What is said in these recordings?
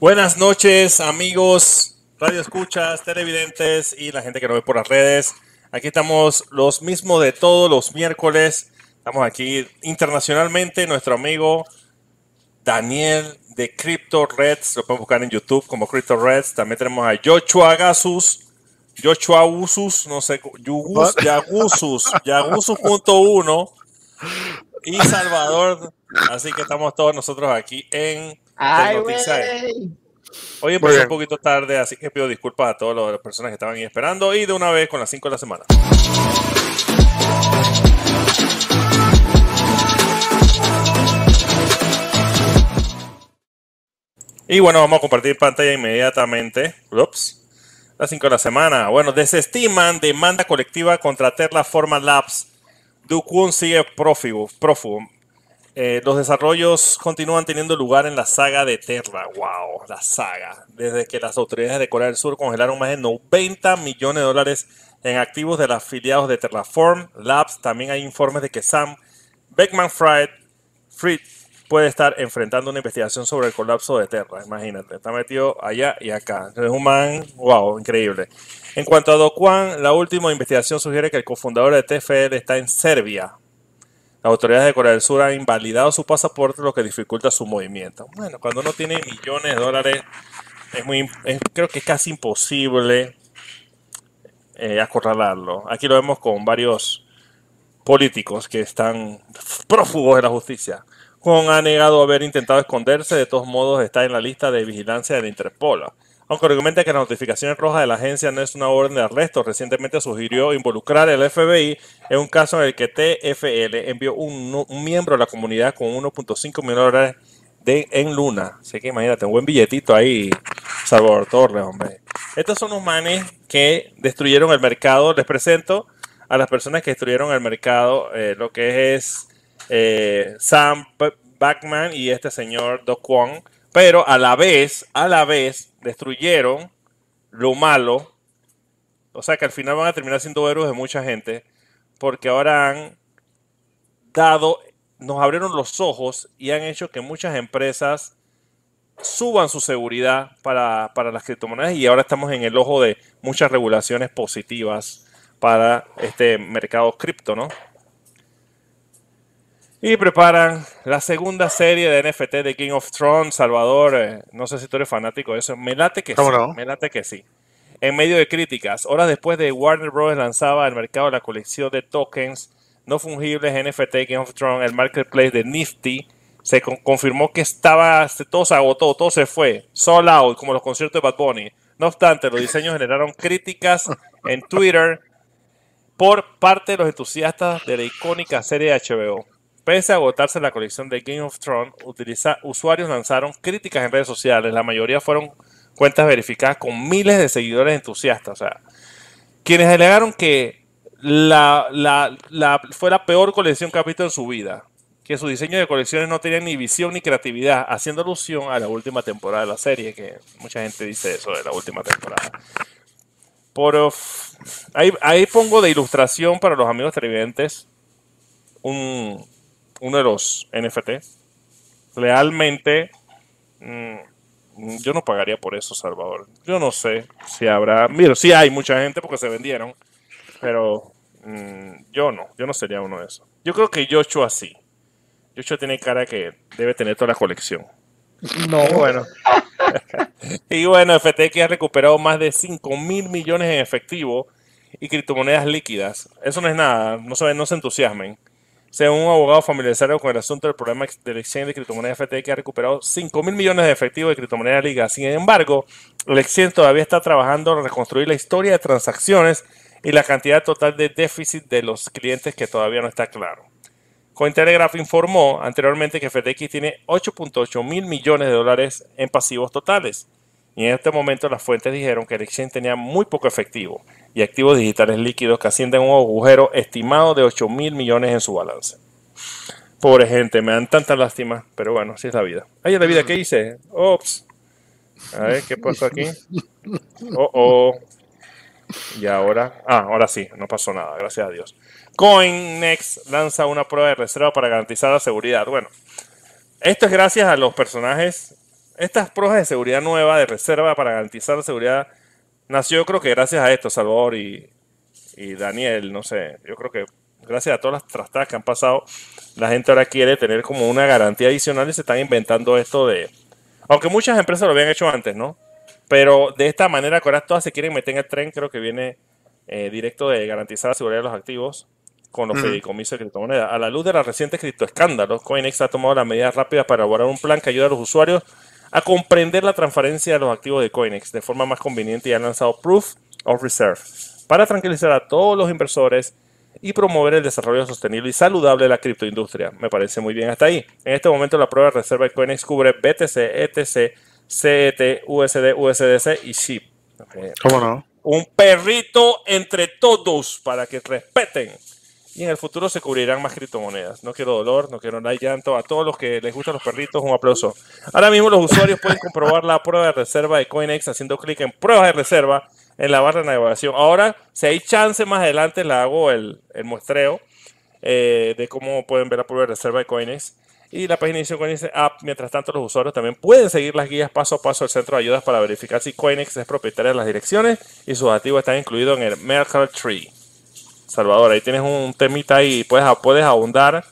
Buenas noches, amigos, radio escuchas, televidentes y la gente que nos ve por las redes. Aquí estamos los mismos de todos los miércoles. Estamos aquí internacionalmente. Nuestro amigo Daniel de Crypto Reds, lo pueden buscar en YouTube como Crypto Reds. También tenemos a Joshua Gasus, Joshua Usus, no sé, Yugus, Yagusus, Yagusus.1 y Salvador. Así que estamos todos nosotros aquí en Ay. Hoy empecé un poquito tarde, así que pido disculpas a todas las personas que estaban ahí esperando y de una vez con las 5 de la semana. Y bueno, vamos a compartir pantalla inmediatamente. Ups. Las 5 de la semana. Bueno, desestiman demanda colectiva contra Terraforma Labs. Duquun sigue prófugo. prófugo. Eh, los desarrollos continúan teniendo lugar en la saga de Terra. ¡Wow! La saga. Desde que las autoridades de Corea del Sur congelaron más de 90 millones de dólares en activos de los afiliados de Terraform Labs, también hay informes de que Sam Beckman Fried, puede estar enfrentando una investigación sobre el colapso de Terra. Imagínate, está metido allá y acá. Es un man, wow, increíble. En cuanto a Do Kwon, la última investigación sugiere que el cofundador de TFL está en Serbia. Las autoridades de Corea del Sur han invalidado su pasaporte, lo que dificulta su movimiento. Bueno, cuando uno tiene millones de dólares, es muy, creo que es casi imposible eh, acorralarlo. Aquí lo vemos con varios políticos que están prófugos de la justicia. Kwon ha negado haber intentado esconderse, de todos modos está en la lista de vigilancia de la Interpol. Aunque argumenta que las notificaciones rojas de la agencia no es una orden de arresto, recientemente sugirió involucrar al FBI en un caso en el que TFL envió un, miembro de la comunidad con 1.5 millones de dólares en Luna. Así que imagínate, un buen billetito ahí, Salvador Torres, hombre. Estos son los manes que destruyeron el mercado. Les presento a las personas que destruyeron el mercado, eh, lo que es eh, Sam Backman y este señor Do Kwon. Pero a la vez, a la vez, destruyeron lo malo. O sea que al final van a terminar siendo héroes de mucha gente. Porque ahora han dado, nos abrieron los ojos y han hecho que muchas empresas suban su seguridad para, para las criptomonedas y ahora estamos en el ojo de muchas regulaciones positivas para este mercado cripto, ¿no? Y preparan la segunda serie de NFT de King of Thrones, Salvador. eh, no sé si tú eres fanático de eso. Me late que sí. ¿Cómo no? Me late que sí. En medio de críticas, horas después de Warner Bros. lanzaba al mercado la colección de tokens no fungibles NFT King of Thrones, el marketplace de Nifty, se con- confirmó que estaba, todo se agotó, todo se fue, sold out, como los conciertos de Bad Bunny. No obstante, los diseños generaron críticas en Twitter por parte de los entusiastas de la icónica serie de HBO. Pese a agotarse la colección de Game of Thrones, usuarios lanzaron críticas en redes sociales. La mayoría fueron cuentas verificadas con miles de seguidores entusiastas. O sea, quienes alegaron que fue la peor colección que ha visto en su vida, que su diseño de colecciones no tenía ni visión ni creatividad, haciendo alusión a la última temporada de la serie, que mucha gente dice eso de la última temporada. Por, ahí, ahí pongo de ilustración para los amigos televidentes un, uno de los NFT. Realmente, mm, yo no pagaría por eso, Salvador. Yo no sé si habrá. Mira, sí hay mucha gente porque se vendieron, pero mm, yo no. Yo no sería uno de esos. Yo creo que Joshua sí. Joshua tiene cara que debe tener toda la colección. No, Bueno. y bueno, FTX ha recuperado más de 5 mil millones en efectivo y criptomonedas líquidas. Eso no es nada, no se, no se entusiasmen. Según un abogado familiarizado con el asunto del problema del exchange de criptomonedas FTX ha recuperado 5 mil millones de efectivo de criptomonedas líquidas. Sin embargo, el exchange todavía está trabajando en reconstruir la historia de transacciones y la cantidad total de déficit de los clientes que todavía no está claro. Cointelegraph informó anteriormente que FTX tiene 8.8 mil millones de dólares en pasivos totales. Y en este momento las fuentes dijeron que el exchange tenía muy poco efectivo y activos digitales líquidos que ascienden a un agujero estimado de 8 mil millones en su balance. Pobre gente, me dan tanta lástima, pero bueno, así es la vida. Ay, la vida, ¿qué hice? Ops. A ver, ¿qué pasó aquí? Oh, oh. Y ahora, ah, ahora sí, no pasó nada, gracias a Dios. CoinNext lanza una prueba de reserva para garantizar la seguridad. Bueno, esto es gracias a los personajes estas pruebas de seguridad nueva, de reserva para garantizar la seguridad, nació creo que gracias a esto, Salvador y, y Daniel, no sé, yo creo que gracias a todas las trastadas que han pasado, la gente ahora quiere tener como una garantía adicional y se están inventando esto de... Aunque muchas empresas lo habían hecho antes, ¿no? Pero de esta manera que ahora todas se quieren meter en el tren, creo que viene eh, directo de garantizar la seguridad de los activos con los fideicomisos de criptomonedas. A la luz de los recientes criptoescándalos, Coinex ha tomado las medidas rápidas para elaborar un plan que ayuda a los usuarios a comprender la transferencia de los activos de Coinex de forma más conveniente y ha lanzado Proof of Reserve para tranquilizar a todos los inversores y promover el desarrollo sostenible y saludable de la criptoindustria. Me parece muy bien hasta ahí. En este momento la prueba de reserva de Coinex cubre BTC, ETC, CET, USD, USDC y SHIB. ¿Cómo no? Un perrito entre todos para que respeten. Y en el futuro se cubrirán más criptomonedas. No quiero dolor, no quiero nada llanto. A todos los que les gustan los perritos, un aplauso. Ahora mismo los usuarios pueden comprobar la prueba de reserva de Coinex haciendo clic en pruebas de reserva en la barra de navegación. Ahora, si hay chance más adelante, le hago el, muestreo eh, de cómo pueden ver la prueba de reserva de Coinex. Y la página de Coinex App, mientras tanto, los usuarios también pueden seguir las guías paso a paso del centro de ayudas para verificar si Coinex es propietaria de las direcciones y sus activos están incluidos en el Merkle Tree. Salvador, ahí tienes un temita ahí, puedes, puedes abundar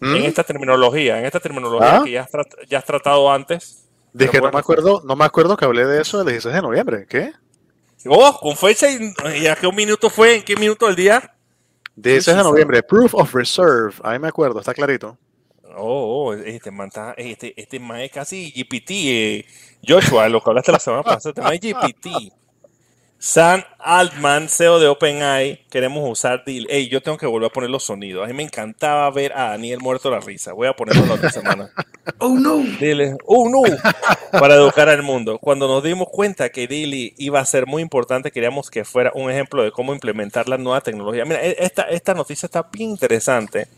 en ¿Mm? esta terminología, en esta terminología ¿Ah? que ya has, ya has, tratado antes. Dije, no me acuerdo, no me acuerdo que hablé de eso el 16 de noviembre, ¿qué? Oh, con fecha y, a qué minuto fue, en qué minuto del día. 16 de noviembre, Proof of Reserve, ahí me acuerdo, está clarito. Oh, oh este man este, este man es casi GPT, eh, Joshua, lo que hablaste la semana pasada, este man es GPT. Sam Altman, CEO de OpenAI, queremos usar Deal. Ey, yo tengo que volver a poner los sonidos. A mí me encantaba ver a Daniel muerto la risa. Voy a ponerlo la otra semana. oh no. Dile, oh no. Para educar al mundo. Cuando nos dimos cuenta que Dilly iba a ser muy importante, queríamos que fuera un ejemplo de cómo implementar la nueva tecnología. Mira, e, esta, esta noticia está bien interesante.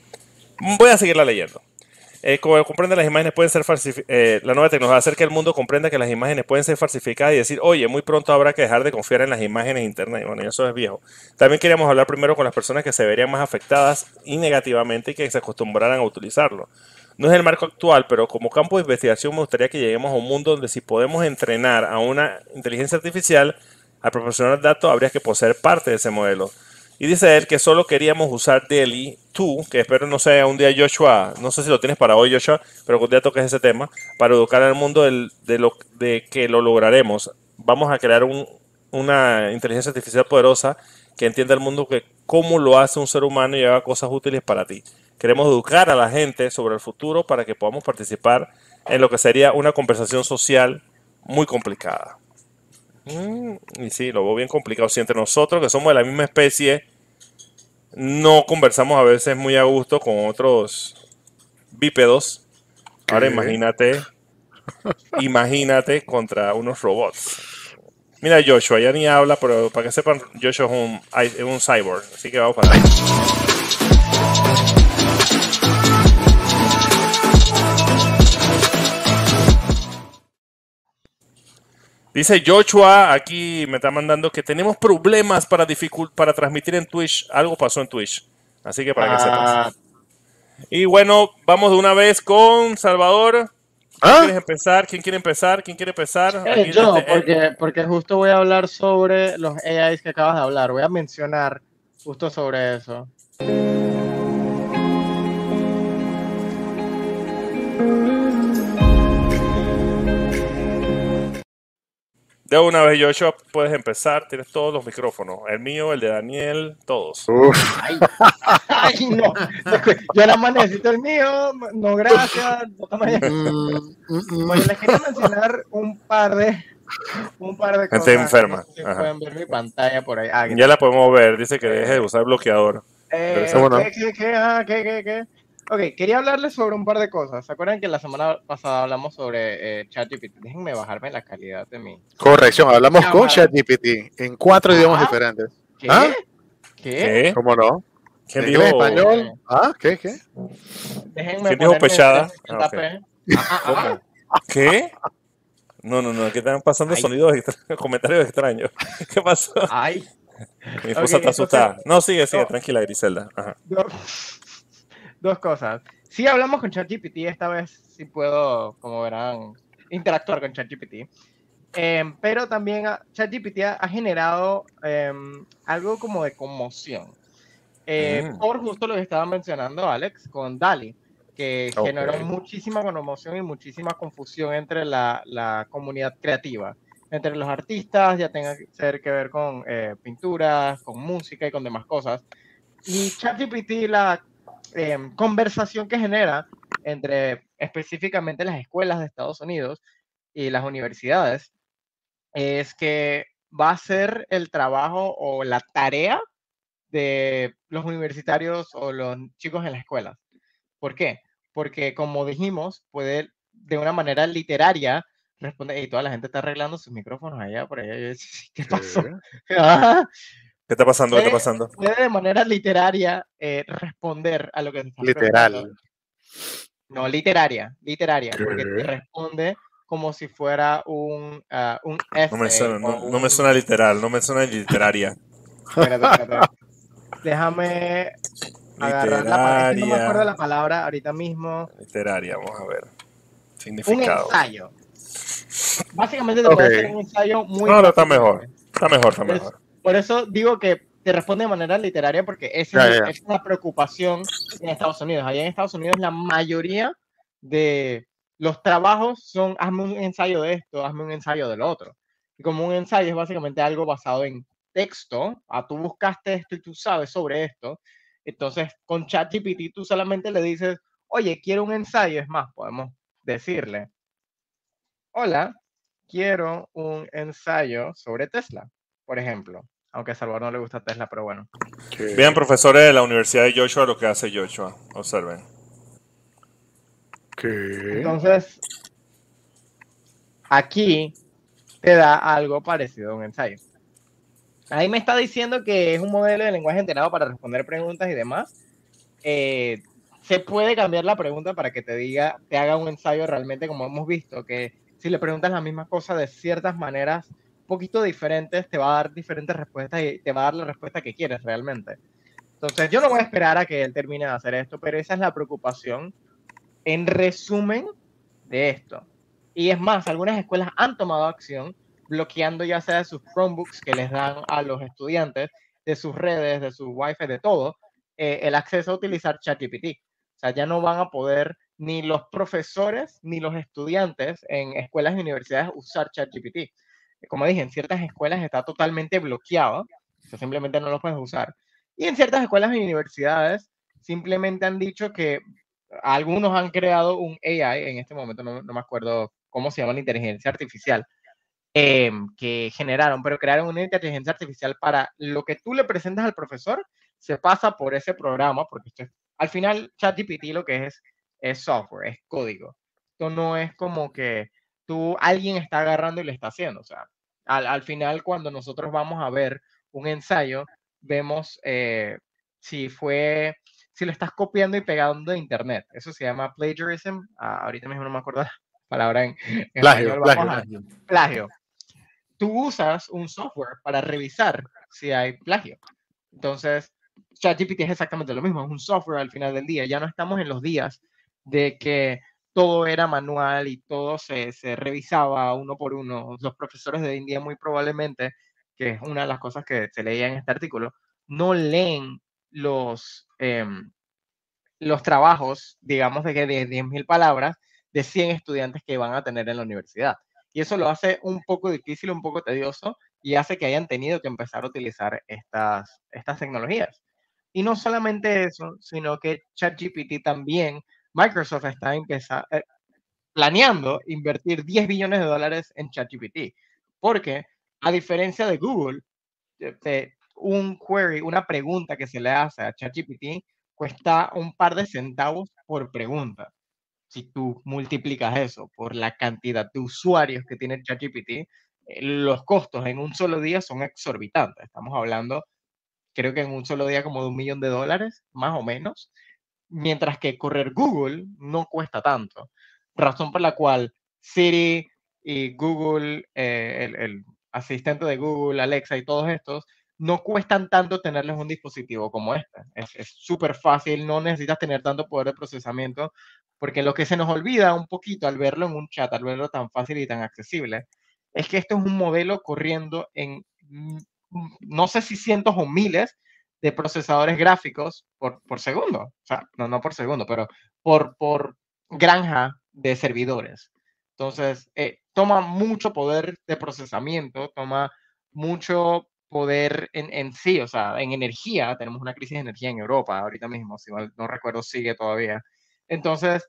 Voy a seguirla leyendo. Eh, como comprende, las imágenes pueden ser. Eh, la nueva tecnología hace que el mundo comprenda que las imágenes pueden ser falsificadas y decir, oye, muy pronto habrá que dejar de confiar en las imágenes internet. Y bueno, eso es viejo. También queríamos hablar primero con las personas que se verían más afectadas y negativamente y que se acostumbraran a utilizarlo. No es el marco actual, pero como campo de investigación me gustaría que lleguemos a un mundo donde si podemos entrenar a una inteligencia artificial, al proporcionar datos habría que poseer parte de ese modelo. Y dice él que solo queríamos usar Delhi, tú, que espero no sea un día Joshua, no sé si lo tienes para hoy Joshua, pero que un día toques ese tema, para educar al mundo de, lo, de que lo lograremos. Vamos a crear una inteligencia artificial poderosa que entienda el mundo que cómo lo hace un ser humano y haga cosas útiles para ti. Queremos educar a la gente sobre el futuro para que podamos participar en lo que sería una conversación social muy complicada. Mm, y sí, lo veo bien complicado. Si entre nosotros, que somos de la misma especie, no conversamos a veces muy a gusto con otros bípedos. Ahora imagínate, imagínate contra unos robots. Mira Joshua, ya ni habla, pero para que sepan, Joshua es un, es un cyborg, así que vamos para ahí. Dice Joshua, aquí me está mandando que tenemos problemas para, para transmitir en Twitch. Algo pasó en Twitch. Así que para que ah. sepas. Y bueno, vamos de una vez con Salvador. ¿Ah? ¿Quieres empezar? ¿Quién quiere empezar? ¿Quién quiere empezar? Eh, yo, este, eh, porque, porque justo voy a hablar sobre los AIs que acabas de hablar. Voy a mencionar justo sobre eso. De una vez, Joshua, puedes empezar. Tienes todos los micrófonos. El mío, el de Daniel, todos. Ay, ay, no. Yo nada más necesito el mío. No, gracias. Mm, mm, mm. les quería mencionar un par de un par de Gente enferma. pueden ver mi pantalla por ahí. Ah, ya la podemos ver. Dice que deje de usar bloqueador. Eh, ¿qué, qué, ah, qué, qué, qué? Ok, quería hablarles sobre un par de cosas. ¿Se acuerdan que la semana pasada hablamos sobre eh, ChatGPT? Déjenme bajarme la calidad de mi. Corrección, hablamos con ChatGPT en cuatro idiomas diferentes. ¿Qué? ¿Ah? ¿Qué? ¿Cómo no? ¿Quién dijo español? ¿Ah? ¿Qué? ¿Qué? Déjenme ¿Quién dijo pechada? Ah, ah, ah, ¿Qué? No, no, no, que están pasando sonidos, comentarios extraños. ¿Qué pasó? Ay. Mi esposa está asustada. No, sigue, sigue, tranquila, Griselda. Ajá dos cosas. Sí hablamos con ChatGPT esta vez, sí puedo, como verán, interactuar con ChatGPT. Em, pero también ChatGPT ha, generado em, algo como de conmoción. Eh, mm. Por justo lo que estaba mencionando Alex con Dali, que generó muchísima conmoción y muchísima confusión entre la, la, comunidad creativa, entre los artistas, ya tenga que ser que ver con eh, pinturas, con música y con demás cosas. Y ChatGPT, la em, conversación que genera entre específicamente las escuelas de Estados Unidos y las universidades, es que va a ser el trabajo o la tarea de los universitarios o los chicos en las escuelas. ¿Por qué? Porque como dijimos, puede de una manera literaria responder, y toda la gente está arreglando sus micrófonos allá por allá. ¿Qué pasó? ¿Qué está pasando? ¿Qué está pasando? Puede de manera literaria eh, responder a lo que está Literal. No, literaria, literaria, porque te responde como si fuera un, uh, un no, me suena, no, me suena, literal, no me suena literaria. Déjame agarrar la palabra. No me acuerdo la palabra ahorita mismo. Literaria, vamos a ver. Significado. Un ensayo. Básicamente te okay. hacer un ensayo muy. No, no, está mejor. Está mejor, está mejor. Por eso digo que te responde de manera literaria porque esa es una preocupación en Estados Unidos. Allá en Estados Unidos la mayoría de los trabajos son hazme un ensayo de esto, hazme un ensayo del otro. Y como un ensayo es básicamente algo basado en texto, a ah, tú buscaste esto y tú sabes sobre esto, entonces con ChatGPT tú solamente le dices, oye, quiero un ensayo, es más, podemos decirle, hola, quiero un ensayo sobre Tesla, por ejemplo. Aunque a Salvador no le gusta Tesla, pero bueno. Vean, profesores de la Universidad de Joshua, lo que hace Joshua. Observen. Entonces, aquí te da algo parecido a un ensayo. Ahí me está diciendo que es un modelo de lenguaje entrenado para responder preguntas y demás. Eh, se puede cambiar la pregunta para que te diga, te haga un ensayo realmente como hemos visto, que si le preguntas la misma cosa de ciertas maneras poquito diferentes, te va a dar diferentes respuestas y te va a dar la respuesta que quieres realmente. Entonces, yo no voy a esperar a que él termine de hacer esto, pero esa es la preocupación en resumen de esto. Y es más, algunas escuelas han tomado acción bloqueando ya sea sus Chromebooks que les dan a los estudiantes, de sus redes, de su Wi-Fi, de todo, eh, el acceso a utilizar ChatGPT. O sea, ya no van a poder ni los profesores ni los estudiantes en escuelas y universidades usar ChatGPT. Como dije, en ciertas escuelas está totalmente bloqueado, o sea, simplemente no lo puedes usar. Y en ciertas escuelas y universidades simplemente han dicho que algunos han creado un AI, en este momento no, me acuerdo cómo se llama la inteligencia artificial, em, que generaron, pero crearon una inteligencia artificial para lo que tú le presentas al profesor, se pasa por ese programa, porque esto al final ChatGPT lo que es es software, es código. Esto no es como que tú, alguien está agarrando y le está haciendo. O sea, al, al final cuando nosotros vamos a ver un ensayo, vemos eh, si fue si lo estás copiando y pegando de internet. Eso se llama plagiarism. Ah, ahorita mismo no me acuerdo la palabra en, plagio, plagio, plagio. Tú usas un software para revisar si hay plagio. Entonces, ChatGPT es exactamente lo mismo, es un software al final del día. Ya no estamos en los días de que todo era manual y todo se, se revisaba uno por uno. Los profesores de India muy probablemente, que es una de las cosas que se leía en este artículo, no leen los, em, los trabajos, digamos, de que de 10.000 palabras de 100 estudiantes que van a tener en la universidad. Y eso lo hace un poco difícil, un poco tedioso y hace que hayan tenido que empezar a utilizar estas, estas tecnologías. Y no solamente eso, sino que ChatGPT también, Microsoft está eh, planeando invertir 10 billones de dólares en ChatGPT, porque a diferencia de Google, un query, una pregunta que se le hace a ChatGPT cuesta un par de centavos por pregunta. Si tú multiplicas eso por la cantidad de usuarios que tiene ChatGPT, eh, los costos en un solo día son exorbitantes. Estamos hablando, creo que en un solo día como de un millón de dólares, más o menos, mientras que correr Google no cuesta tanto. Razón por la cual Siri y Google, eh, el, el asistente de Google, Alexa y todos estos, no cuestan tanto tenerles un dispositivo como este. Es súper fácil, no necesitas tener tanto poder de procesamiento, porque lo que se nos olvida un poquito al verlo en un chat, al verlo tan fácil y tan accesible, es que esto es un modelo corriendo en, mm, no sé si cientos o miles de procesadores gráficos por, por segundo. O sea, no, no por segundo, pero por, por granja de servidores. Entonces, eh, toma mucho poder de procesamiento, toma mucho poder en, en, sí, o sea, en energía. Tenemos una crisis de energía en Europa ahorita mismo, si no recuerdo, sigue todavía. Entonces,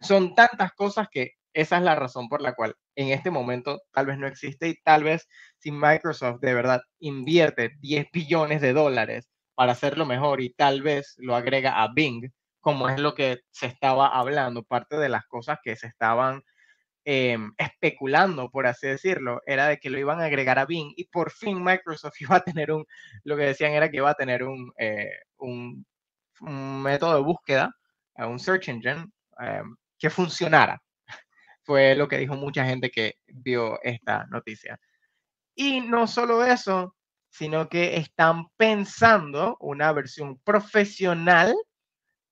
son tantas cosas que esa es la razón por la cual en este momento tal vez no existe y tal vez si Microsoft de verdad invierte 10 billones de dólares para hacerlo mejor y tal vez lo agrega a Bing, como es lo que se estaba hablando, parte de las cosas que se estaban em, especulando, por así decirlo, era de que lo iban a agregar a Bing y por fin Microsoft iba a tener un, lo que decían era que iba a tener un, eh, un, método de búsqueda, un search engine em, que funcionara fue lo que dijo mucha gente que vio esta noticia. Y no solo eso, sino que están pensando una versión profesional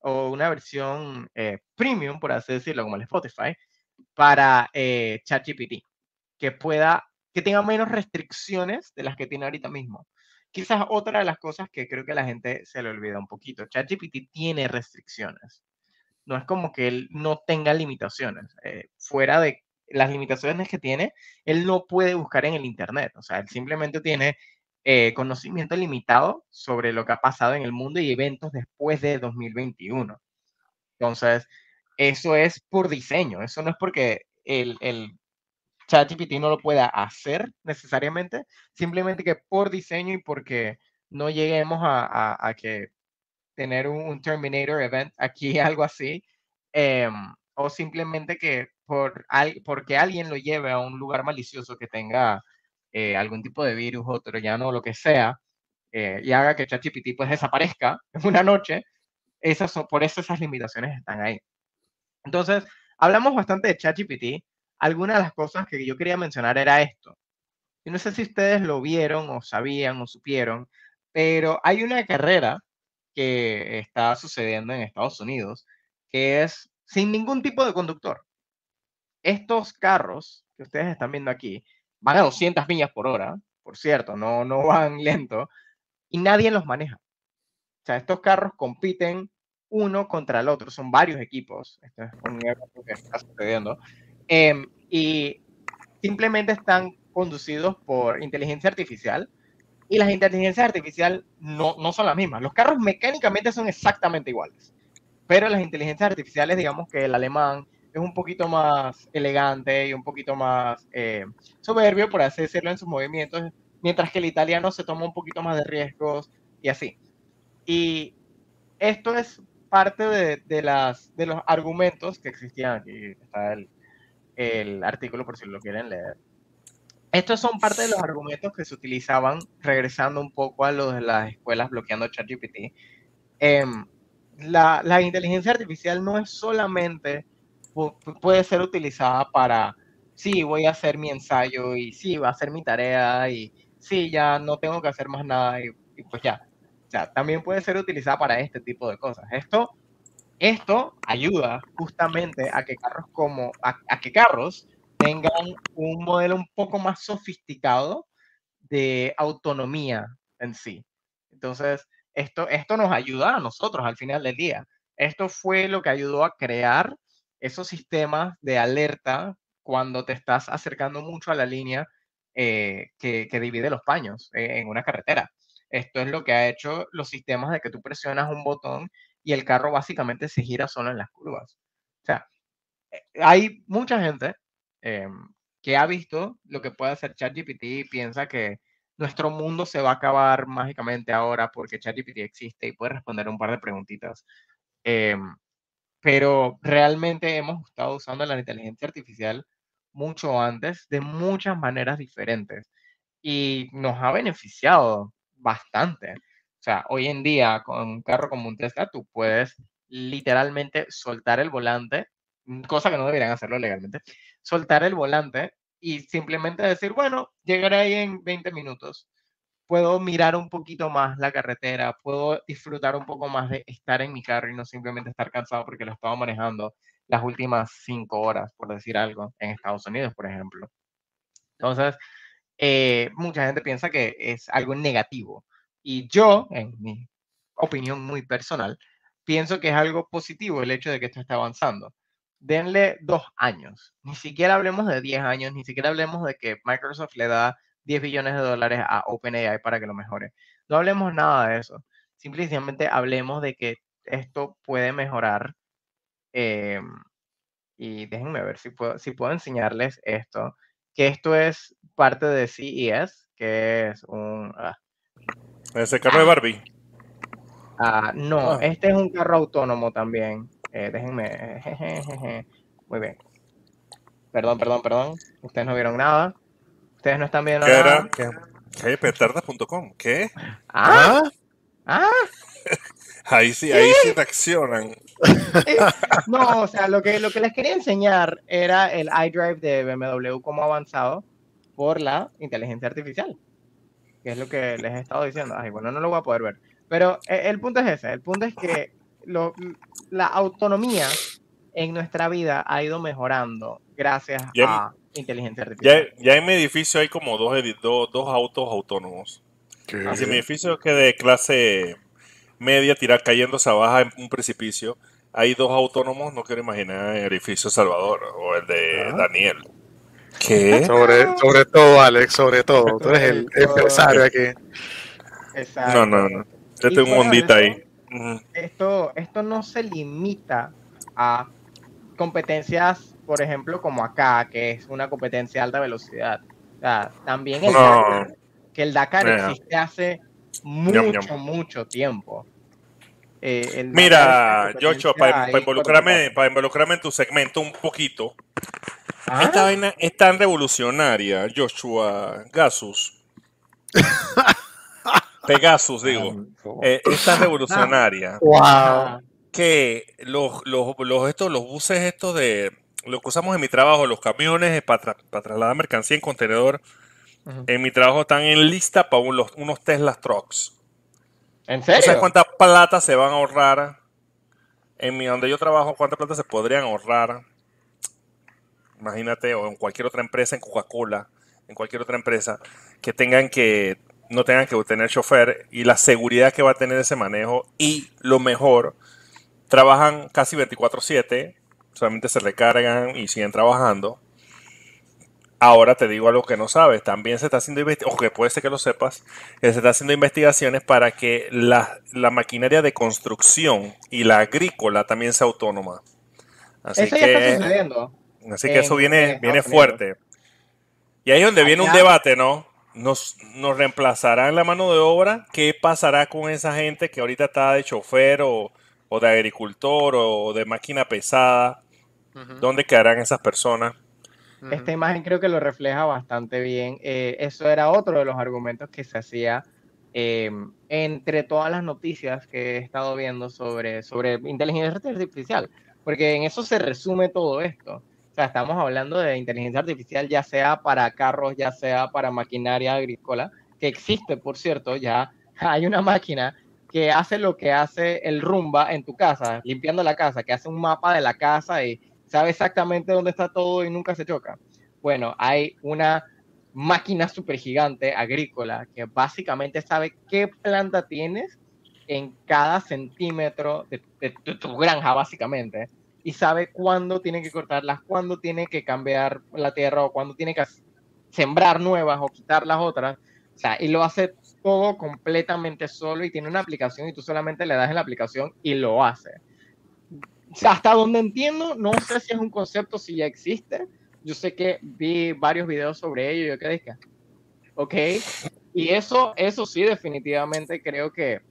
o una versión eh, premium, por así decirlo, como el Spotify, para eh, ChatGPT, que pueda, que tenga menos restricciones de las que tiene ahorita mismo. Quizás otra de las cosas que creo que la gente se le olvida un poquito, ChatGPT tiene restricciones no es como que él no tenga limitaciones. Eh, fuera de las limitaciones que tiene, él no puede buscar en el Internet. O sea, él simplemente tiene eh, conocimiento limitado sobre lo que ha pasado en el mundo y eventos después de 2021. Entonces, eso es por diseño. Eso no es porque el, el ChatGPT no lo pueda hacer necesariamente, simplemente que por diseño y porque no lleguemos a, a que tener un, Terminator event aquí, algo así, em, o simplemente que por porque alguien lo lleve a un lugar malicioso que tenga eh, algún tipo de virus o troyano o lo que sea, eh, y haga que ChatGPT pues desaparezca en una noche, esas son, por eso esas limitaciones están ahí. Entonces, hablamos bastante de ChatGPT. Algunas de las cosas que yo quería mencionar era esto. Yo no sé si ustedes lo vieron o sabían o supieron, pero hay una carrera que está sucediendo en Estados Unidos, que es sin ningún tipo de conductor. Estos carros que ustedes están viendo aquí van a 200 millas por hora, por cierto, no, no van lento, y nadie los maneja. O sea, estos carros compiten uno contra el otro, son varios equipos, esto es un evento que está sucediendo, em, y simplemente están conducidos por inteligencia artificial, y las inteligencias artificiales no, no son las mismas. Los carros mecánicamente son exactamente iguales, pero las inteligencias artificiales, digamos que el alemán es un poquito más elegante y un poquito más eh, soberbio, por así decirlo, en sus movimientos, mientras que el italiano se toma un poquito más de riesgos y así. Y esto es parte de, de las, de los argumentos que existían. Aquí está el, el artículo por si lo quieren leer. Estos son parte de los argumentos que se utilizaban, regresando un poco a los de las escuelas bloqueando ChatGPT. Eh, la, la, inteligencia artificial no es solamente, puede ser utilizada para, sí, voy a hacer mi ensayo y sí, va a hacer mi tarea y sí, ya no tengo que hacer más nada y, pues ya. O sea, también puede ser utilizada para este tipo de cosas. Esto, esto ayuda justamente a que carros como, a que carros tengan un modelo un poco más sofisticado de autonomía en sí. Entonces, esto, esto nos ayuda a nosotros al final del día. Esto fue lo que ayudó a crear esos sistemas de alerta cuando te estás acercando mucho a la línea eh, que, divide los paños eh, en una carretera. Esto es lo que ha hecho los sistemas de que tú presionas un botón y el carro básicamente se gira solo en las curvas. O sea, eh, hay mucha gente Em, que ha visto lo que puede hacer ChatGPT y piensa que nuestro mundo se va a acabar mágicamente ahora porque ChatGPT existe y puede responder un par de preguntitas. Em, pero realmente hemos estado usando la inteligencia artificial mucho antes de muchas maneras diferentes y nos ha beneficiado bastante. O sea, hoy en día con un carro como un Tesla tú puedes literalmente soltar el volante, cosa que no deberían hacerlo legalmente, soltar el volante y simplemente decir, bueno, llegaré ahí en 20 minutos. puedo mirar un poquito más la carretera, puedo disfrutar un poco más de estar en mi carro y no simplemente estar cansado porque lo estaba manejando las últimas cinco horas, por decir algo, en Estados Unidos, por ejemplo. Entonces, eh, mucha gente piensa que es algo negativo. Y yo, en mi opinión muy personal, pienso que es algo positivo el hecho de que esto esté avanzando. Denle dos años. Ni siquiera hablemos de 10 años, ni siquiera hablemos de que Microsoft le da 10 billones de dólares a OpenAI para que lo mejore. No hablemos nada de eso. Simplemente hablemos de que esto puede mejorar. Em, y déjenme ver si puedo, si puedo enseñarles esto. Que esto es parte de CES, que es un... Ah. ¿Ese carro de Barbie? Ah, no, ah. este es un carro autónomo también. Eh, déjenme. Muy bien. Perdón, perdón, perdón. Ustedes no vieron nada. Ustedes no están viendo ¿Qué nada. era? ¿Qué? ¿Qué? Petardas.com. ¿Qué? Ah. Ah. Ahí sí, ahí sí reaccionan. No, o sea, lo que, lo que les quería enseñar era el iDrive de BMW, cómo ha avanzado por la inteligencia artificial. Que es lo que les he estado diciendo. Ay, bueno, no lo voy a poder ver. Pero eh, el punto es ese. El punto es que lo, la autonomía en nuestra vida ha ido mejorando gracias a inteligencia artificial. Ya, en mi edificio hay como dos, dos, dos autos autónomos. Así, mi edificio que de clase media, tirar cayéndose abajo en un precipicio. Hay dos autónomos, no quiero imaginar el edificio Salvador o el de ah. Daniel. ¿Qué? Sobre, sobre todo, Alex, sobre todo. Tú eres el empresario aquí. Exacto. No, no, no. Yo tengo un ondita ahí. Esto, esto no se limita a competencias, por ejemplo, como acá, que es una competencia de alta velocidad. O sea, también el Dakar, que el Dakar existe hace mucho, mucho tiempo. Eh, Mira, Joshua, para, involucrarme, para involucrarme en tu segmento un poquito, esta vaina es tan revolucionaria, Joshua Gasus. Pegasus, digo. Eh, es tan revolucionaria. Wow que los, los, los, estos, los buses estos de lo que usamos en mi trabajo, los camiones para, para trasladar mercancía en contenedor, en mi trabajo están en lista para unos, unos Tesla Trucks. ¿En serio? ¿Sabes cuánta plata se van a ahorrar? En mi, donde yo trabajo, ¿cuánta plata se podrían ahorrar? Imagínate, o en cualquier otra empresa, en Coca-Cola, en cualquier otra empresa, que tengan que, no tengan que tener chofer y la seguridad que va a tener ese manejo y lo mejor, trabajan casi 24/7, solamente se recargan y siguen trabajando. Ahora te digo algo que no sabes, también se está haciendo o que puede ser que lo sepas, que se está haciendo investigaciones para que la, maquinaria de construcción y la agrícola también sea autónoma. Así que, Así que eso viene, viene fuerte. Y ahí es donde viene un debate, ¿no? Nos, nos reemplazará la mano de obra. ¿Qué pasará con esa gente que ahorita está de chofer o, o de agricultor o de máquina pesada. ¿Dónde quedarán esas personas? Esta imagen creo que lo refleja bastante bien. Eh, eso era otro de los argumentos que se hacía em, entre todas las noticias que he estado viendo sobre, sobre inteligencia artificial, porque en eso se resume todo esto. O sea, estamos hablando de inteligencia artificial ya sea para carros, ya sea para maquinaria agrícola, que existe, por cierto, ya hay una máquina que hace lo que hace el rumba en tu casa, limpiando la casa, que hace un mapa de la casa y sabe exactamente dónde está todo y nunca se choca. Bueno, hay una máquina súper gigante agrícola que básicamente sabe qué planta tienes en cada centímetro de, de, tu granja, básicamente, y sabe cuándo tiene que cortarlas, cuándo tiene que cambiar la tierra o cuándo tiene que sembrar nuevas o quitar las otras. O sea, y lo hace todo completamente solo y tiene una aplicación y tú solamente le das en la aplicación y lo hace. hasta donde entiendo, no sé si es un concepto, si ya existe. Yo sé que vi varios videos sobre ello y yo quedé que, ok. Y eso, eso sí, definitivamente creo que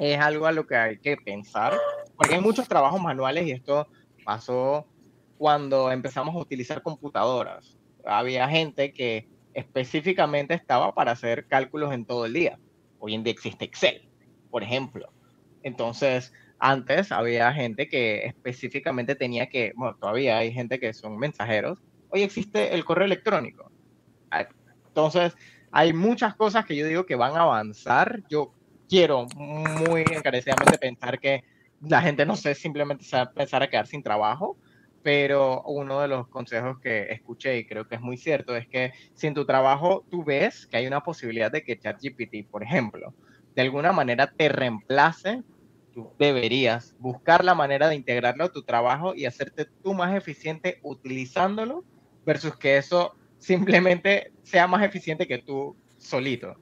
es algo a lo que hay que pensar, porque hay muchos trabajos manuales y esto pasó cuando empezamos a utilizar computadoras. Había gente que específicamente estaba para hacer cálculos en todo el día. Hoy en día existe Excel, por ejemplo. Entonces, antes había gente que específicamente tenía que, bueno, todavía hay gente que son mensajeros. Hoy existe el correo electrónico. Entonces, hay muchas cosas que yo digo que van a avanzar. Yo quiero muy encarecidamente pensar que la gente no sé, simplemente se va a empezar a quedar sin trabajo, pero uno de los consejos que escuché y creo que es muy cierto es que si en tu trabajo tú ves que hay una posibilidad de que ChatGPT, por ejemplo, de alguna manera te reemplace, tú deberías buscar la manera de integrarlo a tu trabajo y hacerte tú más eficiente utilizándolo versus que eso simplemente sea más eficiente que tú solito.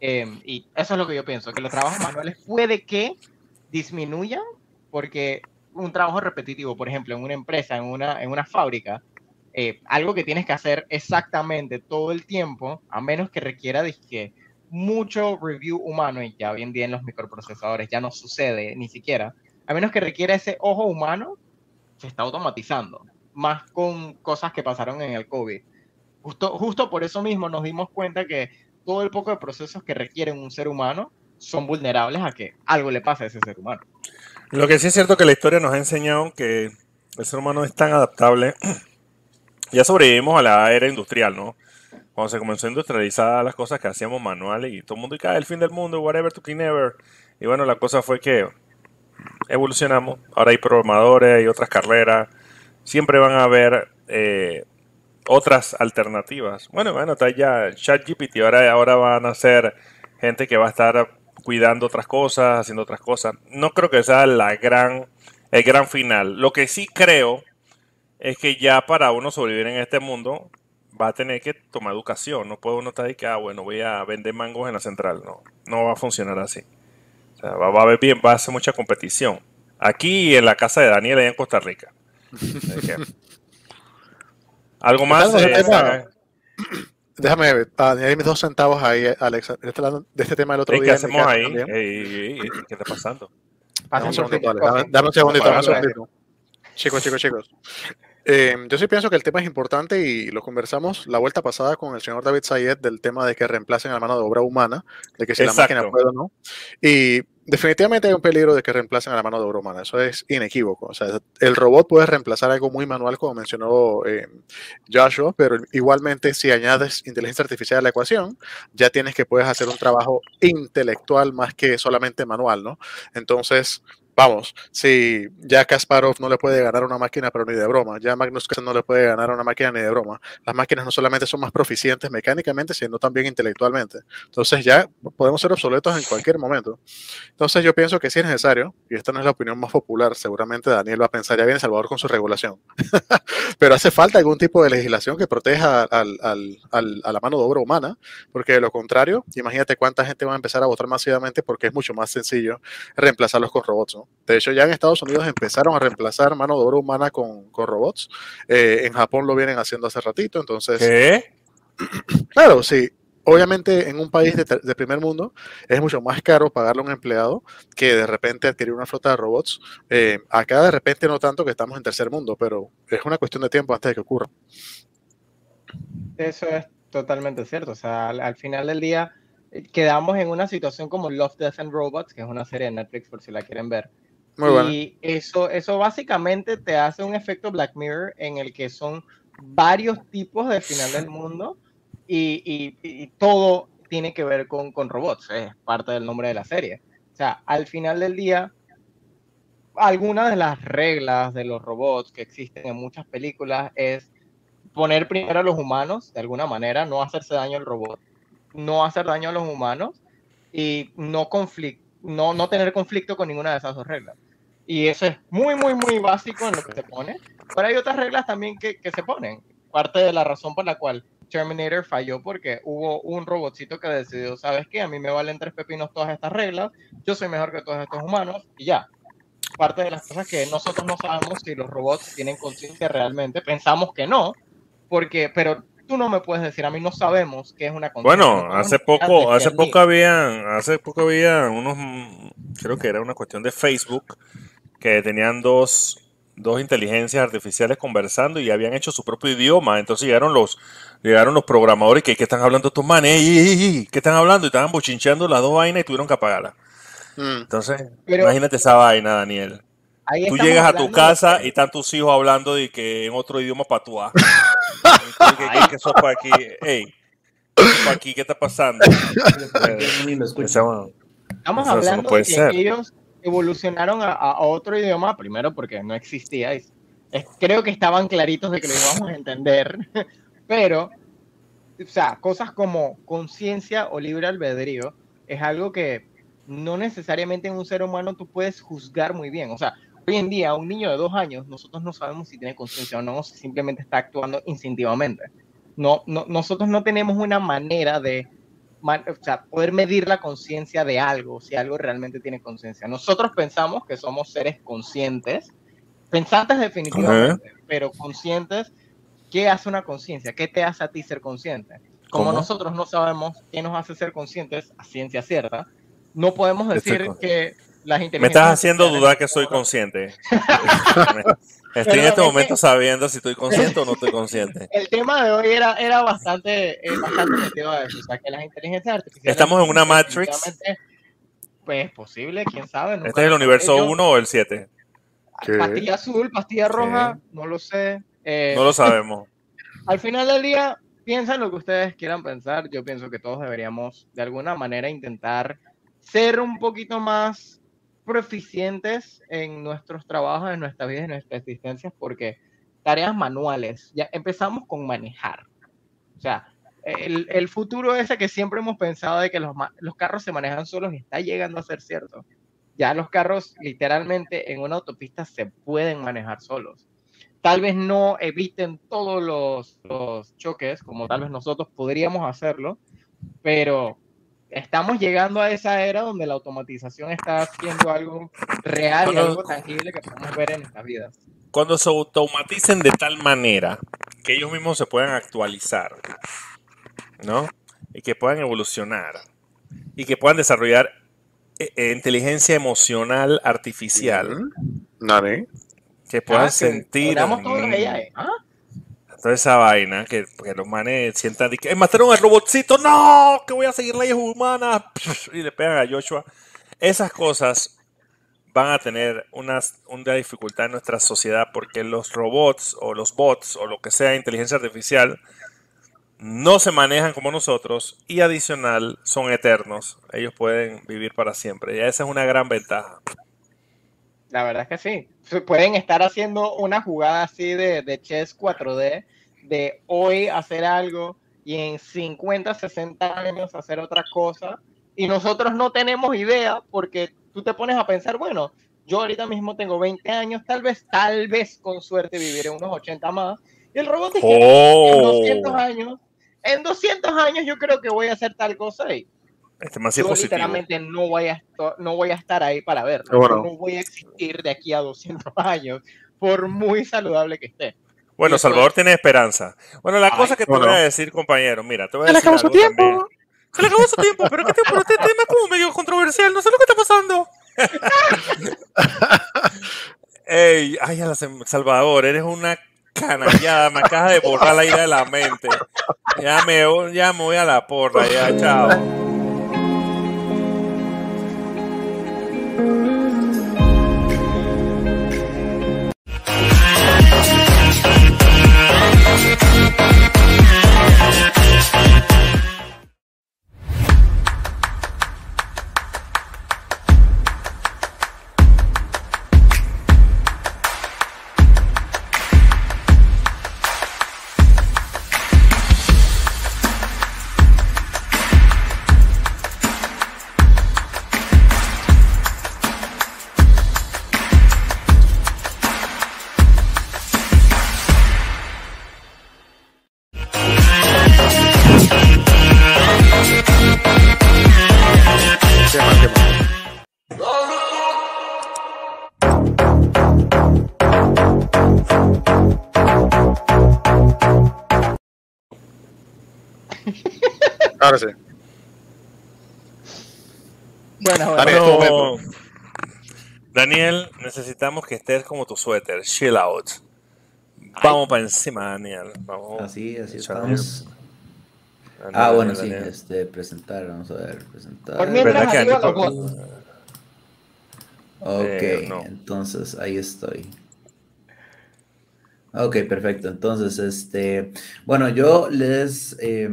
Em, y eso es lo que yo pienso, que los trabajos manuales puede que disminuyan porque un trabajo repetitivo, por ejemplo, en una empresa, en una, en una fábrica, eh, algo que tienes que hacer exactamente todo el tiempo, a menos que requiera que mucho review humano, y ya hoy en día en los microprocesadores ya no sucede ni siquiera, a menos que requiera ese ojo humano, se está automatizando, más con cosas que pasaron en el COVID. Justo, justo por eso mismo nos dimos cuenta que todo el poco de procesos que requieren un ser humano son vulnerables a que algo le pase a ese ser humano. Lo que sí es cierto que la historia nos ha enseñado que el ser humano es tan adaptable. Ya sobrevivimos a la era industrial, ¿no? Cuando se comenzó a industrializar las cosas que hacíamos manuales y todo el mundo y cae el fin del mundo, whatever to clean ever. Y bueno, la cosa fue que evolucionamos. Ahora hay programadores, hay otras carreras. Siempre van a haber eh, otras alternativas. Bueno, bueno, está ya ChatGPT. Ahora, ahora van a ser gente que va a estar cuidando otras cosas, haciendo otras cosas. No creo que sea la gran, el gran final. Lo que sí creo es que ya para uno sobrevivir en este mundo va a tener que tomar educación. No puede uno estar ahí que, ah, bueno, voy a vender mangos en la central. No, no va a funcionar así. O sea, va, a haber bien, va a hacer mucha competición. Aquí en la casa de Daniel, allá en Costa Rica. Algo más. Déjame añadir mis dos centavos ahí, Alex, de este, de este tema del otro día. ¿Qué hacemos ahí? ¿Qué está pasando? Dame un segundito, segundito, dame un segundito. Chicos, chicos, chicos. Eh, yo sí pienso que el tema es importante y lo conversamos la vuelta pasada con el señor David Sayed del tema de que reemplacen a la mano de obra humana, de que si la máquina puede o no. Y definitivamente hay un peligro de que reemplacen a la mano de obra humana, eso es inequívoco. O sea, el robot puede reemplazar algo muy manual, como mencionó eh, Joshua, pero igualmente si añades inteligencia artificial a la ecuación, ya tienes que puedes hacer un trabajo intelectual más que solamente manual, ¿no? Entonces, vamos, si ya Kasparov no le puede ganar a una máquina, pero ni de broma, ya Magnus Carlsen no le puede ganar a una máquina ni de broma, las máquinas no solamente son más proficientes mecánicamente, sino también intelectualmente. Entonces ya podemos ser obsoletos en cualquier momento. Entonces yo pienso que sí es necesario, y esta no es la opinión más popular, seguramente Daniel va a pensar, ya viene Salvador con su regulación, pero hace falta algún tipo de legislación que proteja al, a la mano de obra humana, porque de lo contrario, imagínate cuánta gente va a empezar a votar masivamente porque es mucho más sencillo reemplazarlos con robots. ¿no? De hecho, ya en Estados Unidos empezaron a reemplazar mano de obra humana con, robots. Eh, en Japón lo vienen haciendo hace ratito, entonces... ¿Qué? Claro, sí. Obviamente en un país de, primer mundo es mucho más caro pagarle a un empleado que de repente adquirir una flota de robots. Eh, acá de repente no tanto que estamos en tercer mundo, pero es una cuestión de tiempo antes de que ocurra. Eso es totalmente cierto. O sea, al final del día quedamos en una situación como Love, Death and Robots, que es una serie de Netflix por si la quieren ver. y eso, eso básicamente te hace un efecto Black Mirror en el que son varios tipos de final del mundo y, y, todo tiene que ver con, con, robots, es parte del nombre de la serie. O sea, al final del día, algunas de las reglas de los robots que existen en muchas películas es poner primero a los humanos, de alguna manera, no hacerse daño al robot no hacer daño a los humanos y no, no, no tener conflicto con ninguna de esas dos reglas. Y eso es muy, muy, muy básico en lo que se pone. Pero hay otras reglas también que, que se ponen. Parte de la razón por la cual Terminator falló porque hubo un robotcito que decidió, ¿sabes qué? A mí me valen tres pepinos todas estas reglas, yo soy mejor que todos estos humanos y ya. Parte de las cosas que nosotros no sabemos si los robots tienen conciencia realmente, pensamos que no, porque, pero tú no me puedes decir, a mí no sabemos qué es una Bueno, hace poco, hace poco habían, hace poco había unos, creo que era una cuestión de Facebook, que tenían dos, dos inteligencias artificiales conversando y habían hecho su propio idioma. Entonces llegaron los, llegaron los programadores que, están hablando estos manes, ¿qué están hablando? Y estaban bochinchando las dos vainas y tuvieron que apagarlas. Mm. Entonces, imagínate esa vaina, Daniel. Tú llegas a tu casa y están tus hijos hablando de que en otro idioma patuá. ¿Qué, qué, sopa aquí? aquí, ¿qué está pasando? Estamos hablando de que ellos evolucionaron a, otro idioma, primero porque no existía, creo que estaban claritos de que lo íbamos a entender, pero, o sea, cosas como conciencia o libre albedrío es algo que no necesariamente en un ser humano tú puedes juzgar muy bien. O sea, hoy en día un niño de dos años, nosotros no sabemos si tiene conciencia o no, si simplemente está actuando instintivamente. No, no, nosotros no tenemos una manera de o sea, poder medir la conciencia de algo, si algo realmente tiene conciencia. Nosotros pensamos que somos seres conscientes, pensantes definitivamente, pero conscientes. ¿Qué hace una conciencia? ¿Qué te hace a ti ser consciente? Como nosotros no sabemos qué nos hace ser conscientes a ciencia cierta, no podemos decir que las inteligencias... Me estás haciendo dudar que soy consciente. Estoy en este momento sabiendo si estoy consciente o no estoy consciente. El tema de hoy era, era bastante, eh, bastante metido a eso. O sea, que las inteligencias artificiales. Estamos en una Matrix. Pues es posible, quién sabe. ¿Este es el universo 1 o el 7? Pastilla azul, pastilla roja, no lo sé. Eh, no lo sabemos. Al final del día, piensen lo que ustedes quieran pensar. Yo pienso que todos deberíamos, de alguna manera, intentar ser un poquito más proficientes en nuestros trabajos, en nuestra vida, en nuestras existencias, porque tareas manuales, ya empezamos con manejar. O sea, el, el futuro ese que siempre hemos pensado de que los, los carros se manejan solos está llegando a ser cierto. Ya los carros literalmente en una autopista se pueden manejar solos. Tal vez no eviten todos los, los choques, como tal vez nosotros podríamos hacerlo, pero estamos llegando a esa era donde la automatización está haciendo algo real y algo tangible que podemos ver en nuestras vidas. Cuando se automaticen de tal manera que ellos mismos se puedan actualizar, ¿no? Y que puedan evolucionar y que puedan desarrollar eh, eh, inteligencia emocional artificial. Que puedan ah, sentir. ¿Ah? Toda esa vaina, que, los manes sientan que mataron al robotcito, no, que voy a seguir leyes humanas, y le pegan a Joshua. Esas cosas van a tener una, una dificultad en nuestra sociedad porque los robots o los bots o lo que sea inteligencia artificial no se manejan como nosotros y adicional son eternos. Ellos pueden vivir para siempre y esa es una gran ventaja. La verdad es que sí. Pueden estar haciendo una jugada así de, de chess 4D, de hoy hacer algo y en 50, 60 años hacer otra cosa. Y nosotros no tenemos idea porque tú te pones a pensar, bueno, yo ahorita mismo tengo 20 años, tal vez, tal vez con suerte viviré unos 80 más. Y el robot dice, en 200 años, en 200 años yo creo que voy a hacer tal cosa y este más yo literalmente no voy, a no voy a estar ahí para verlo. No voy a existir de aquí a 200 años, por muy saludable que esté. Bueno, Salvador tiene esperanza. Bueno, la cosa que te voy a decir, compañero, mira, te voy a decir. Se le acabó su tiempo. Se le acabó su tiempo, pero ¿qué tiempo? Este tema es como medio controversial, no sé lo que está pasando. Ey, ay, Salvador, eres una canallada, me acabas de borrar la idea de la mente. Ya me, ya me voy a la porra, ya, chao. Ahora sí. Bueno, Daniel, necesitamos que estés como tu suéter. Chill out. Vamos para encima, Daniel. Vamos. Así, así estamos. ah, bueno, sí, este, presentar, vamos a ver, presentar. Por mientras que Ok, eh, entonces ahí estoy. Ok, perfecto. Entonces, este, bueno, yo les, eh,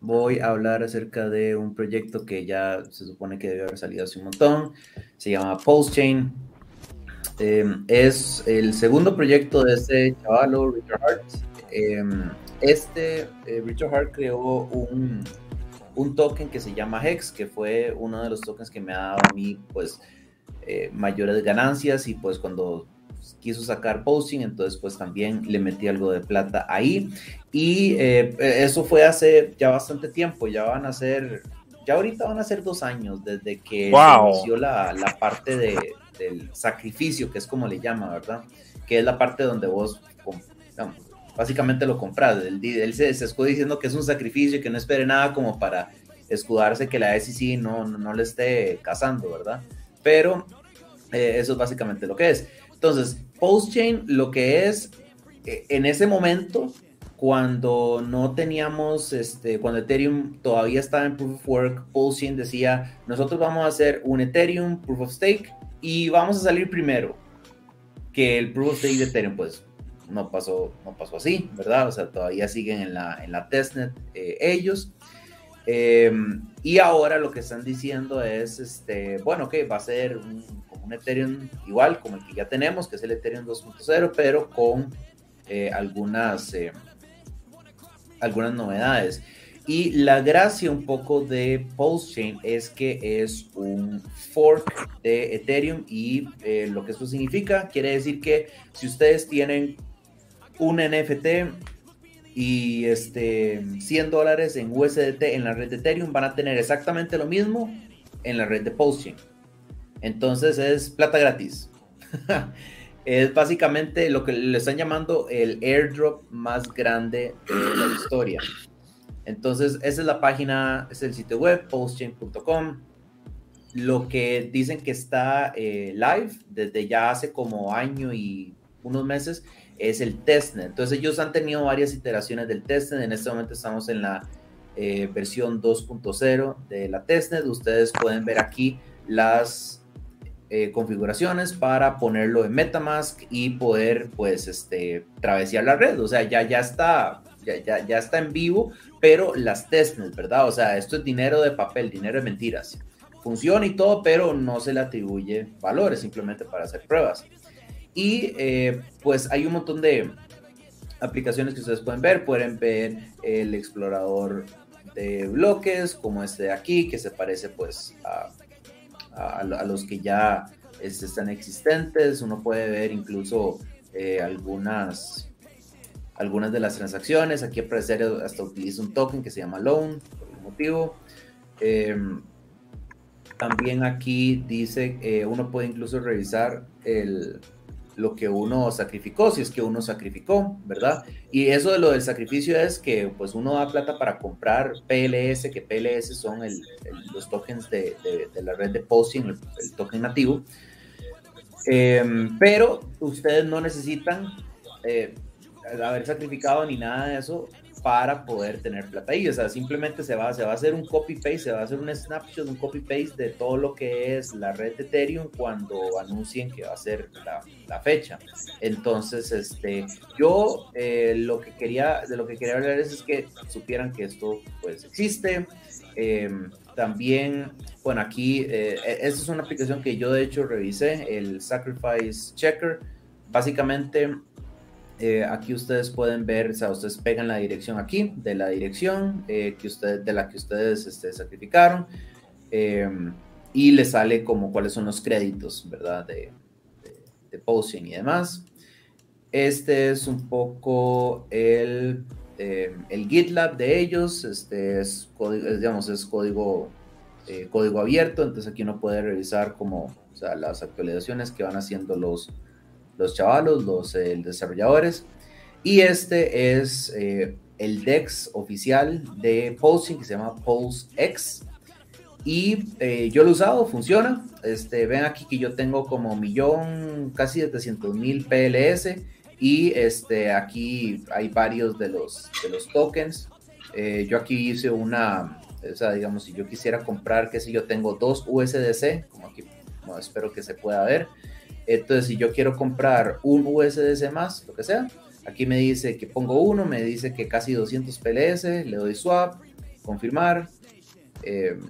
voy a hablar acerca de un proyecto que ya se supone que debe haber salido hace un montón. Se llama PostChain. Em, es el segundo proyecto de este chavalo, Richard Hart. Em, este, eh, Richard Hart creó un, un, token que se llama Hex, que fue uno de los tokens que me ha dado a mí, pues, eh, mayores ganancias y pues cuando quiso sacar posting, entonces pues también le metí algo de plata ahí. Y eh, eso fue hace ya bastante tiempo, ya van a ser, ya ahorita van a ser dos años desde que inició la, la parte de, del sacrificio, que es como le llama, ¿verdad? Que es la parte donde vos básicamente lo compras. Él, se, se escuda diciendo que es un sacrificio y que no espere nada como para escudarse que la SEC no, no, no le esté cazando, ¿verdad? Pero eh, eso es básicamente lo que es. Entonces, PostChain lo que es, eh, en ese momento, cuando no teníamos, este, cuando Ethereum todavía estaba en Proof of Work, PostChain decía, nosotros vamos a hacer un Ethereum Proof of Stake y vamos a salir primero que el Proof of Stake de Ethereum, pues no pasó, no pasó así, ¿verdad? O sea, todavía siguen en la, en la testnet eh, ellos. Em, y ahora lo que están diciendo es, este, bueno, que va a ser un, un, Ethereum igual como el que ya tenemos, que es el Ethereum 2.0, pero con eh, algunas, eh, algunas novedades. Y la gracia un poco de PostChain es que es un fork de Ethereum y eh, lo que eso significa quiere decir que si ustedes tienen un NFT y este 100 dólares en USDT en la red de Ethereum van a tener exactamente lo mismo en la red de Postchain. Entonces es plata gratis. es básicamente lo que le están llamando el airdrop más grande de la historia. Entonces, esa es la página, es el sitio web, postchain.com. Lo que dicen que está eh, live desde ya hace como año y unos meses es el testnet. Entonces ellos han tenido varias iteraciones del testnet. En este momento estamos en la eh, versión 2.0 de la testnet. Ustedes pueden ver aquí las eh, configuraciones para ponerlo en MetaMask y poder pues este travesear la red. O sea, ya, ya está. Ya, ya, está en vivo, pero las testnet, ¿verdad? O sea, esto es dinero de papel, dinero de mentiras. Funciona y todo, pero no se le atribuye valores, simplemente para hacer pruebas. Y eh, pues hay un montón de aplicaciones que ustedes pueden ver. Pueden ver el explorador de bloques como este de aquí, que se parece pues a, a, los que ya este, están existentes. Uno puede ver incluso eh, algunas, algunas de las transacciones. Aquí aparece hasta utiliza un token que se llama Loan, por el motivo. Em, también aquí dice, eh, uno puede incluso revisar el, lo que uno sacrificó, si es que uno sacrificó, ¿verdad? Y eso de lo del sacrificio es que pues uno da plata para comprar PLS, que PLS son los tokens de, la red de posting, el, token nativo, em, pero ustedes no necesitan eh, haber sacrificado ni nada de eso para poder tener plata ahí. O sea, simplemente se va, se va a hacer un copy-paste, se va a hacer un snapshot, un copy-paste de todo lo que es la red de Ethereum cuando anuncien que va a ser la, fecha. Entonces, este, yo eh, lo que quería, de lo que quería hablar es, que supieran que esto pues existe. Em, también, bueno, aquí, eh, e, esta es una aplicación que yo de hecho revisé, el Sacrifice Checker. Básicamente eh, aquí ustedes pueden ver, o sea, ustedes pegan la dirección aquí, de la dirección eh, que usted, de la que ustedes este, sacrificaron, em, y le sale como cuáles son los créditos, ¿verdad? De, de, posting y demás. Este es un poco el, el GitLab de ellos, este es digamos, es código, eh, código abierto, entonces aquí uno puede revisar como, o sea, las actualizaciones que van haciendo los, los chavalos, los eh, desarrolladores. Y este es eh, el DEX oficial de Pulsing que se llama PulseX. Y eh, yo lo he usado, funciona. Este, ven aquí que yo tengo como millón, casi 700 mil PLS. Y este, aquí hay varios de los, de los tokens. yo aquí hice una, o sea, digamos, si yo quisiera comprar, qué sé yo, tengo dos USDC, como aquí espero que se pueda ver. Entonces, si yo quiero comprar un USDC más, lo que sea, aquí me dice que pongo uno, me dice que casi 200 PLS, le doy swap, confirmar. Eh,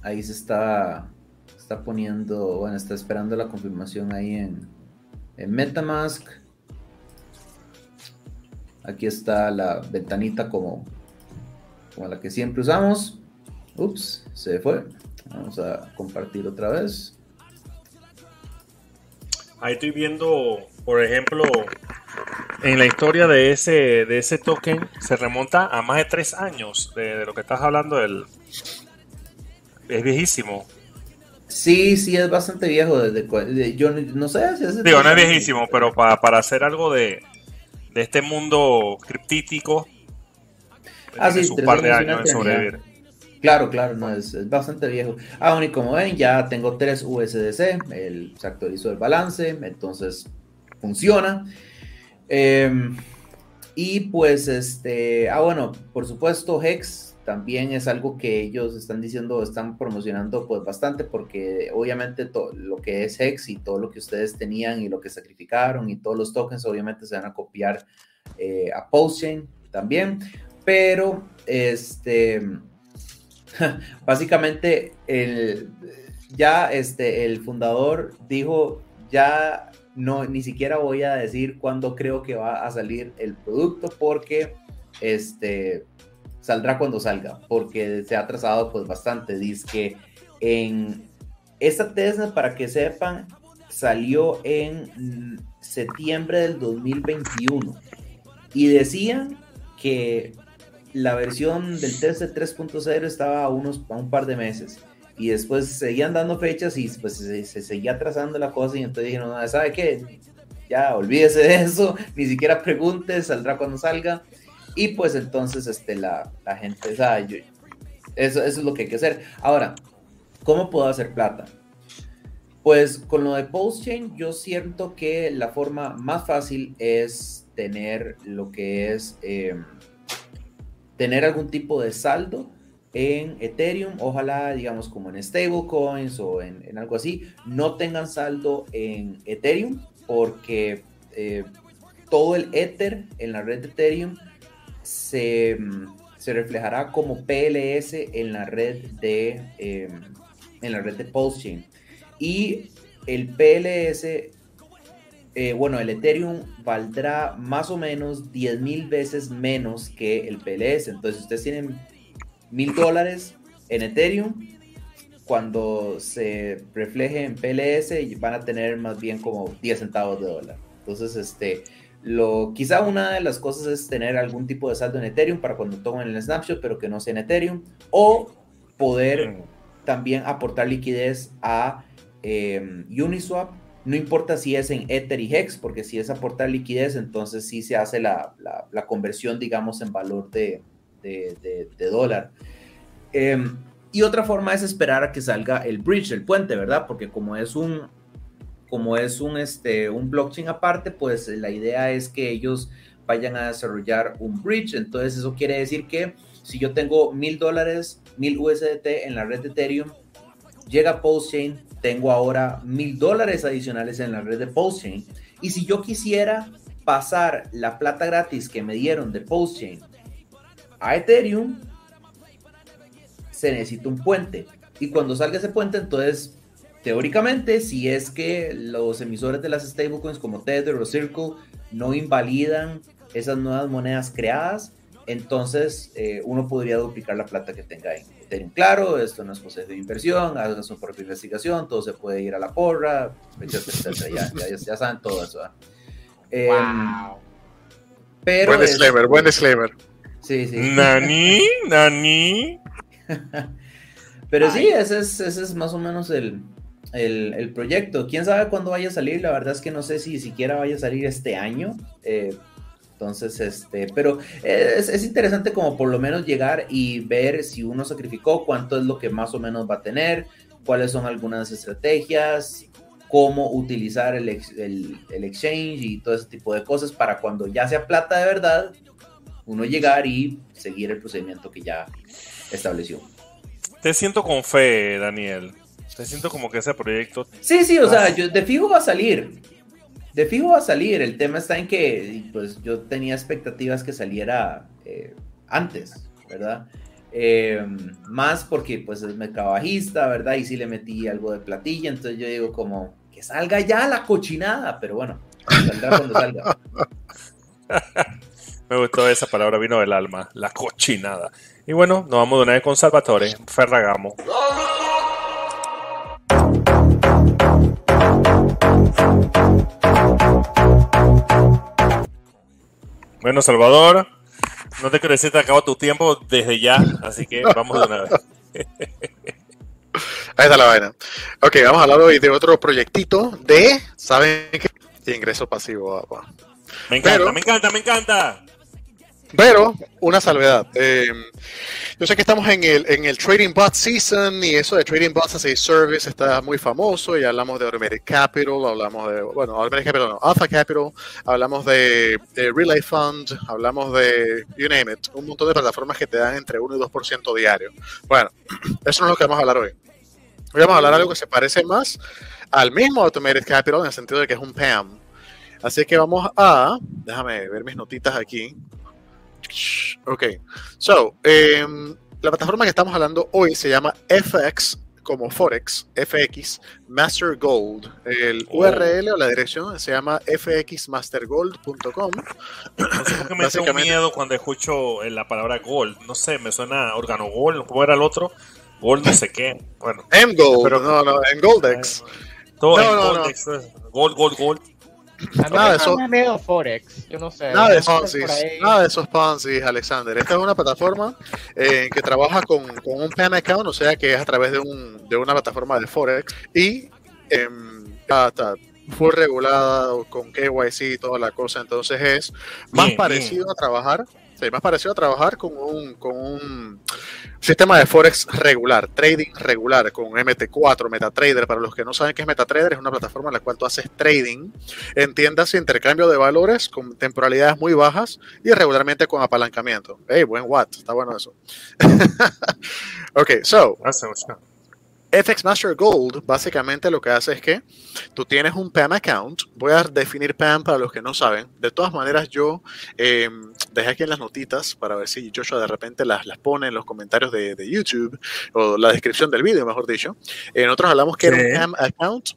ahí se está, está poniendo, bueno, está esperando la confirmación ahí en, en Metamask. Aquí está la ventanita como, como la que siempre usamos. Ups, se fue. Vamos a compartir otra vez. Ahí estoy viendo, por ejemplo, en la historia de ese, de ese token se remonta a más de tres años de, lo que estás hablando. Del, es viejísimo. Sí, sí, es bastante viejo. Desde, yo no sé si Digo, no es viejísimo, pero para, para hacer algo de, de este mundo criptítico, ah, sí, un par de años en sobrevivir. Claro, claro, no, es, bastante viejo. Aún y como ven, ya tengo tres USDC, el, se actualizó el balance, entonces funciona. Em, y pues, este, ah, bueno, por supuesto, Hex también es algo que ellos están diciendo, están promocionando pues bastante, porque obviamente lo que es Hex y todo lo que ustedes tenían y lo que sacrificaron y todos los tokens, obviamente se van a copiar eh, a PostChain también, pero este básicamente el, ya este, el fundador dijo, ya no, ni siquiera voy a decir cuándo creo que va a salir el producto porque este, saldrá cuando salga, porque se ha atrasado pues bastante. Dice que en esta Tesla, para que sepan, salió en septiembre del 2021 y decían que la versión del test 3.0 estaba a, unos, a un par de meses. Y después seguían dando fechas y pues se, seguía trazando la cosa. Y entonces dijeron, no, ¿sabe qué? Ya olvídese de eso, ni siquiera pregunte, saldrá cuando salga. Y pues entonces este, la, la gente, sabe eso, eso es lo que hay que hacer. Ahora, ¿cómo puedo hacer plata? Pues con lo de PostChain, yo siento que la forma más fácil es tener lo que es. Eh, tener algún tipo de saldo en Ethereum, ojalá digamos como en stablecoins o en, algo así, no tengan saldo en Ethereum porque eh, todo el Ether en la red de Ethereum se, se, reflejará como PLS en la red de, em, en la red de Pulsechain. Y el PLS eh, bueno, el Ethereum valdrá más o menos 10 mil veces menos que el PLS. Entonces, ustedes tienen mil dólares en Ethereum, cuando se refleje en PLS van a tener más bien como 10 centavos de dólar. Entonces, este, lo, quizá una de las cosas es tener algún tipo de saldo en Ethereum para cuando tomen el snapshot, pero que no sea en Ethereum, o poder mm. también aportar liquidez a eh, Uniswap no importa si es en Ether y Hex, porque si es aportar liquidez, entonces sí se hace la, conversión, digamos, en valor de, dólar. Em, y otra forma es esperar a que salga el bridge, el puente, ¿verdad? Porque como es un, como es un, este, un blockchain aparte, pues la idea es que ellos vayan a desarrollar un bridge. Entonces eso quiere decir que si yo tengo mil dólares, mil USDT en la red de Ethereum, llega Postchain, tengo ahora mil dólares adicionales en la red de Postchain. Y si yo quisiera pasar la plata gratis que me dieron de Postchain a Ethereum, se necesita un puente. Y cuando salga ese puente, entonces, teóricamente, si es que los emisores de las stablecoins como Tether o Circle no invalidan esas nuevas monedas creadas, entonces eh, uno podría duplicar la plata que tenga ahí. Ethereum. Claro, esto no es proceso de inversión, hagan su propia investigación, todo se puede ir a la porra, etcétera, Ya, ya, saben todo eso. wow. Em, pero buen disclaimer, buen disclaimer. Sí, sí. Nani, nani. pero sí, ese es, ese es más o menos el, el, el, proyecto. ¿Quién sabe cuándo vaya a salir? La verdad es que no sé si siquiera vaya a salir este año. Eh, entonces, este, pero es, interesante como por lo menos llegar y ver si uno sacrificó, cuánto es lo que más o menos va a tener, cuáles son algunas estrategias, cómo utilizar el, el, exchange y todo ese tipo de cosas para cuando ya sea plata de verdad, uno llegar y seguir el procedimiento que ya estableció. Te siento con fe, Daniel. Te siento como que ese proyecto. Sí, sí, o sea, yo de fijo va a salir de fijo va a salir. El tema está en que pues, yo tenía expectativas que saliera eh, antes, ¿verdad? Eh, más porque pues es bajista, ¿verdad? Y sí le metí algo de platilla, entonces yo digo como que salga ya la cochinada, pero bueno, saldrá cuando salga. Me gustó esa palabra, vino del alma, la cochinada. Y bueno, nos vamos de una vez con Salvatore Ferragamo. Bueno, Salvador, no te quiero decir que te acabó tu tiempo desde ya, así que vamos de una vez. Ahí está la vaina. Ok, vamos a hablar hoy de otro proyectito de, ¿saben qué? Ingreso pasivo. Me encanta, me encanta, me encanta. Pero, una salvedad. Eh, yo sé que estamos en el, en el Trading Bot Season y eso de Trading Bots as a Service está muy famoso. Y hablamos de Automated Capital, hablamos de, bueno, Automated Capital, no, Alpha Capital, hablamos de, Relay Fund, hablamos de, you name it, un montón de plataformas que te dan entre 1 y 2% diario. Bueno, eso no es lo que vamos a hablar hoy. Hoy vamos a hablar de algo que se parece más al mismo Automated Capital en el sentido de que es un PAM. Así que vamos a, déjame ver mis notitas aquí. Ok, so, um, la plataforma que estamos hablando hoy se llama FX como Forex, FX Master Gold. El oh. URL o la dirección se llama fxmastergold.com. No qué me tengo miedo cuando escucho la palabra gold. No sé, me suena órgano gold. ¿Cómo era el otro? Gold no sé qué. Bueno. M Gold, no, no, en Goldex. Todo no, en no, Goldex. Gold, gold, gold nada de eso. Forex, yo no sé. Nada de esos nada de esos Ponzi, Alexander. Esta es una plataforma eh, que trabaja con, con, un PAN account, o sea que es a través de, un, de una plataforma de Forex y eh, fue regulada con KYC y toda la cosa, entonces es más parecido a trabajar Sí, más parecido a trabajar con un, con un sistema de Forex regular, trading regular, con MT4, MetaTrader. Para los que no saben qué es MetaTrader, es una plataforma en la cual tú haces trading en tiendas intercambio de valores con temporalidades muy bajas y regularmente con apalancamiento. Hey, buen what, está bueno eso. ok, so. FX Master Gold básicamente lo que hace es que tú tienes un PAM account. Voy a definir PAM para los que no saben. De todas maneras, yo eh, dejé aquí en las notitas para ver si Joshua de repente las, las pone en los comentarios de, YouTube o la descripción del vídeo, mejor dicho. Eh, nosotros hablamos que era un PAM account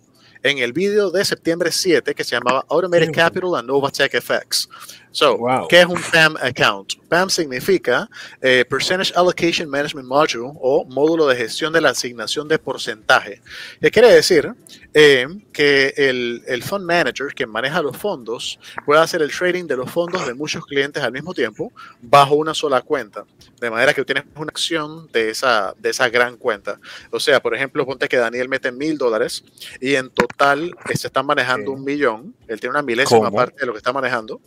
en el vídeo de septiembre 7 que se llamaba Automated Capital and Novatech FX. So, ¿qué es un PAM account? PAM significa eh, Percentage Allocation Management Module o módulo de gestión de la asignación de porcentaje. ¿Qué quiere decir? Eh, que el, el, fund manager que maneja los fondos puede hacer el trading de los fondos de muchos clientes al mismo tiempo bajo una sola cuenta. De manera que tienes una acción de esa, de esa gran cuenta. O sea, por ejemplo, ponte que Daniel mete mil dólares y en total se está manejando un millón. Él tiene una milésima parte de lo que está manejando.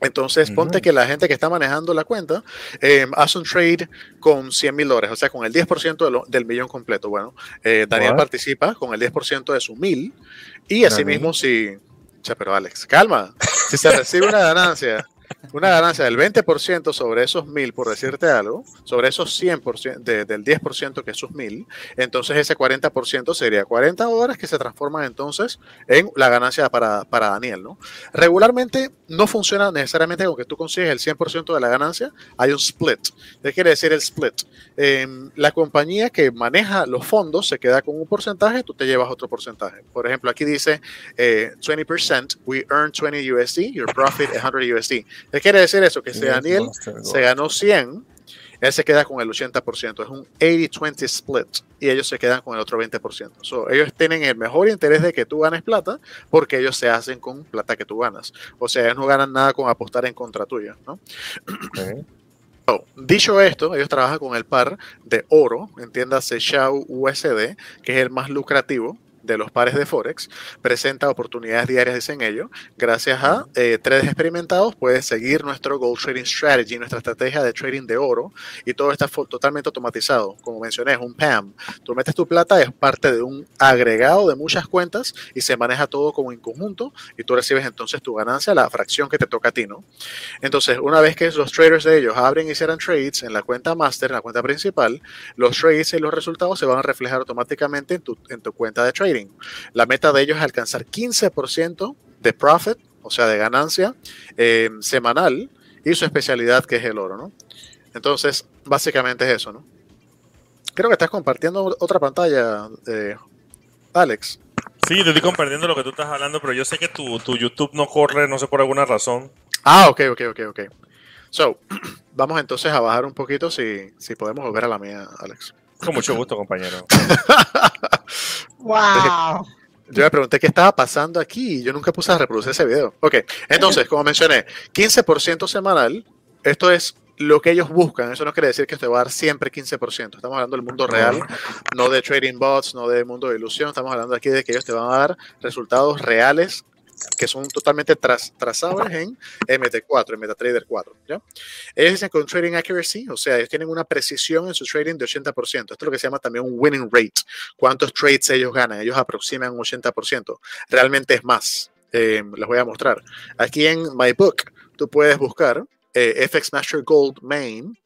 Entonces, ponte que la gente que está manejando la cuenta eh, hace un trade con 100 mil dólares, o sea, con el 10% del millón completo. Bueno, eh, Daniel participa con el 10% de su mil y asimismo si... Pero Alex, calma. Si se recibe una ganancia una ganancia del 20% sobre esos 1000, por decirte algo, sobre esos 100% del 10% que es sus 1000, entonces ese 40% sería 40 dólares que se transforman entonces en la ganancia para, para Daniel, ¿no? Regularmente no funciona necesariamente con que tú consigues el 100% de la ganancia, hay un split. ¿Qué quiere decir el split? Em, la compañía que maneja los fondos se queda con un porcentaje, tú te llevas otro porcentaje. Por ejemplo, aquí dice 20%, eh, we earn 20 USD, your profit 100 USD. ¿Qué quiere decir eso? Que si Daniel se ganó 100, él se queda con el 80%. Es un 80-20 split y ellos se quedan con el otro 20%. ellos tienen el mejor interés de que tú ganes plata porque ellos se hacen con plata que tú ganas. O sea, ellos no ganan nada con apostar en contra tuya. ¿no? dicho esto, ellos trabajan con el par de oro, entiéndase Shao USD, que es el más lucrativo de los pares de Forex, presenta oportunidades diarias en ello. Gracias a eh, trades experimentados, puedes seguir nuestro Gold Trading Strategy, nuestra estrategia de trading de oro, y todo está totalmente automatizado. Como mencioné, es un PAM. Tú metes tu plata, es parte de un agregado de muchas cuentas y se maneja todo como en conjunto y tú recibes entonces tu ganancia, la fracción que te toca a ti, ¿no? Entonces, una vez que los traders de ellos abren y cierran trades en la cuenta master, en la cuenta principal, los trades y los resultados se van a reflejar automáticamente en tu, en tu cuenta de trading. La meta de ellos es alcanzar 15% de profit, o sea, de ganancia eh, semanal, y su especialidad que es el oro, ¿no? Entonces, básicamente es eso, ¿no? Creo que estás compartiendo otra pantalla, eh, Alex. Sí, te estoy compartiendo lo que tú estás hablando, pero yo sé que tu, tu YouTube no corre, no sé por alguna razón. Ah, ok, ok, ok, ok. So, vamos entonces a bajar un poquito si, si podemos volver a la mía, Alex. Con mucho gusto, compañero. ¡Wow! Yo me pregunté qué estaba pasando aquí y yo nunca puse a reproducir ese video. Ok, entonces, como mencioné, 15% semanal. Esto es lo que ellos buscan. Eso no quiere decir que te va a dar siempre 15%. Estamos hablando del mundo real, no de trading bots, no del mundo de ilusión. Estamos hablando aquí de que ellos te van a dar resultados reales que son totalmente trazables en MT4, en MetaTrader 4. ¿ya? Ellos dicen con trading accuracy, o sea, ellos tienen una precisión en su trading de 80%. Esto es lo que se llama también un winning rate. ¿Cuántos trades ellos ganan? Ellos aproximan un 80%. Realmente es más. Eh, les voy a mostrar. Aquí en My Book, tú puedes buscar eh, FX Master Gold Main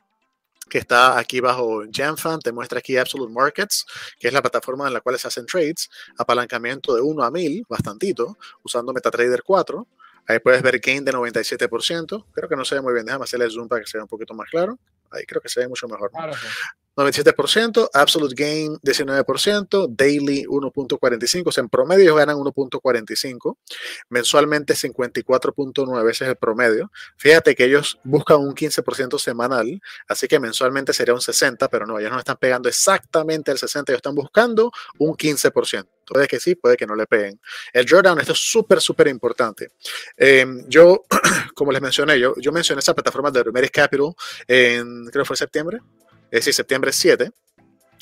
que está aquí bajo JamFan, te muestra aquí Absolute Markets, que es la plataforma en la cual se hacen trades, apalancamiento de 1 a 1000, bastantito, usando MetaTrader 4. Ahí puedes ver gain de 97%. Creo que no se ve muy bien. Déjame hacerle zoom para que sea un poquito más claro. Ahí creo que se ve mucho mejor. 97%, Absolute Gain 19%, Daily 1.45, o sea, en promedio ellos ganan 1.45, mensualmente 54.9, ese es el promedio. Fíjate que ellos buscan un 15% semanal, así que mensualmente sería un 60, pero no, ellos no están pegando exactamente el 60, ellos están buscando un 15%. Puede que sí, puede que no le peguen. El drawdown, esto es súper, súper importante. Em, yo, como les mencioné, yo, yo mencioné esa plataforma de Remedies Capital en, creo que fue septiembre, es decir, septiembre 7.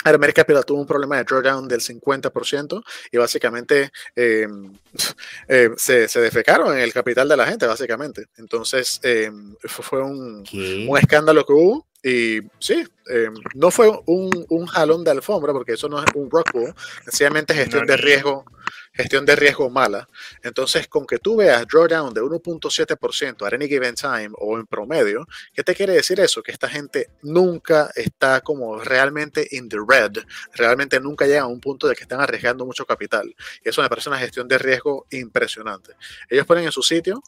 America Capital tuvo un problema de drawdown del 50% y básicamente em, eh, se, se, defecaron en el capital de la gente, básicamente. Entonces, em, fue un, un, escándalo que hubo y sí, em, no fue un, un, jalón de alfombra, porque eso no es un rock sencillamente gestión de riesgo gestión de riesgo mala. Entonces, con que tú veas drawdown de 1.7% at any given time o en promedio, ¿qué te quiere decir eso? Que esta gente nunca está como realmente in the red, realmente nunca llega a un punto de que están arriesgando mucho capital. Y eso me parece una gestión de riesgo impresionante. Ellos ponen en su sitio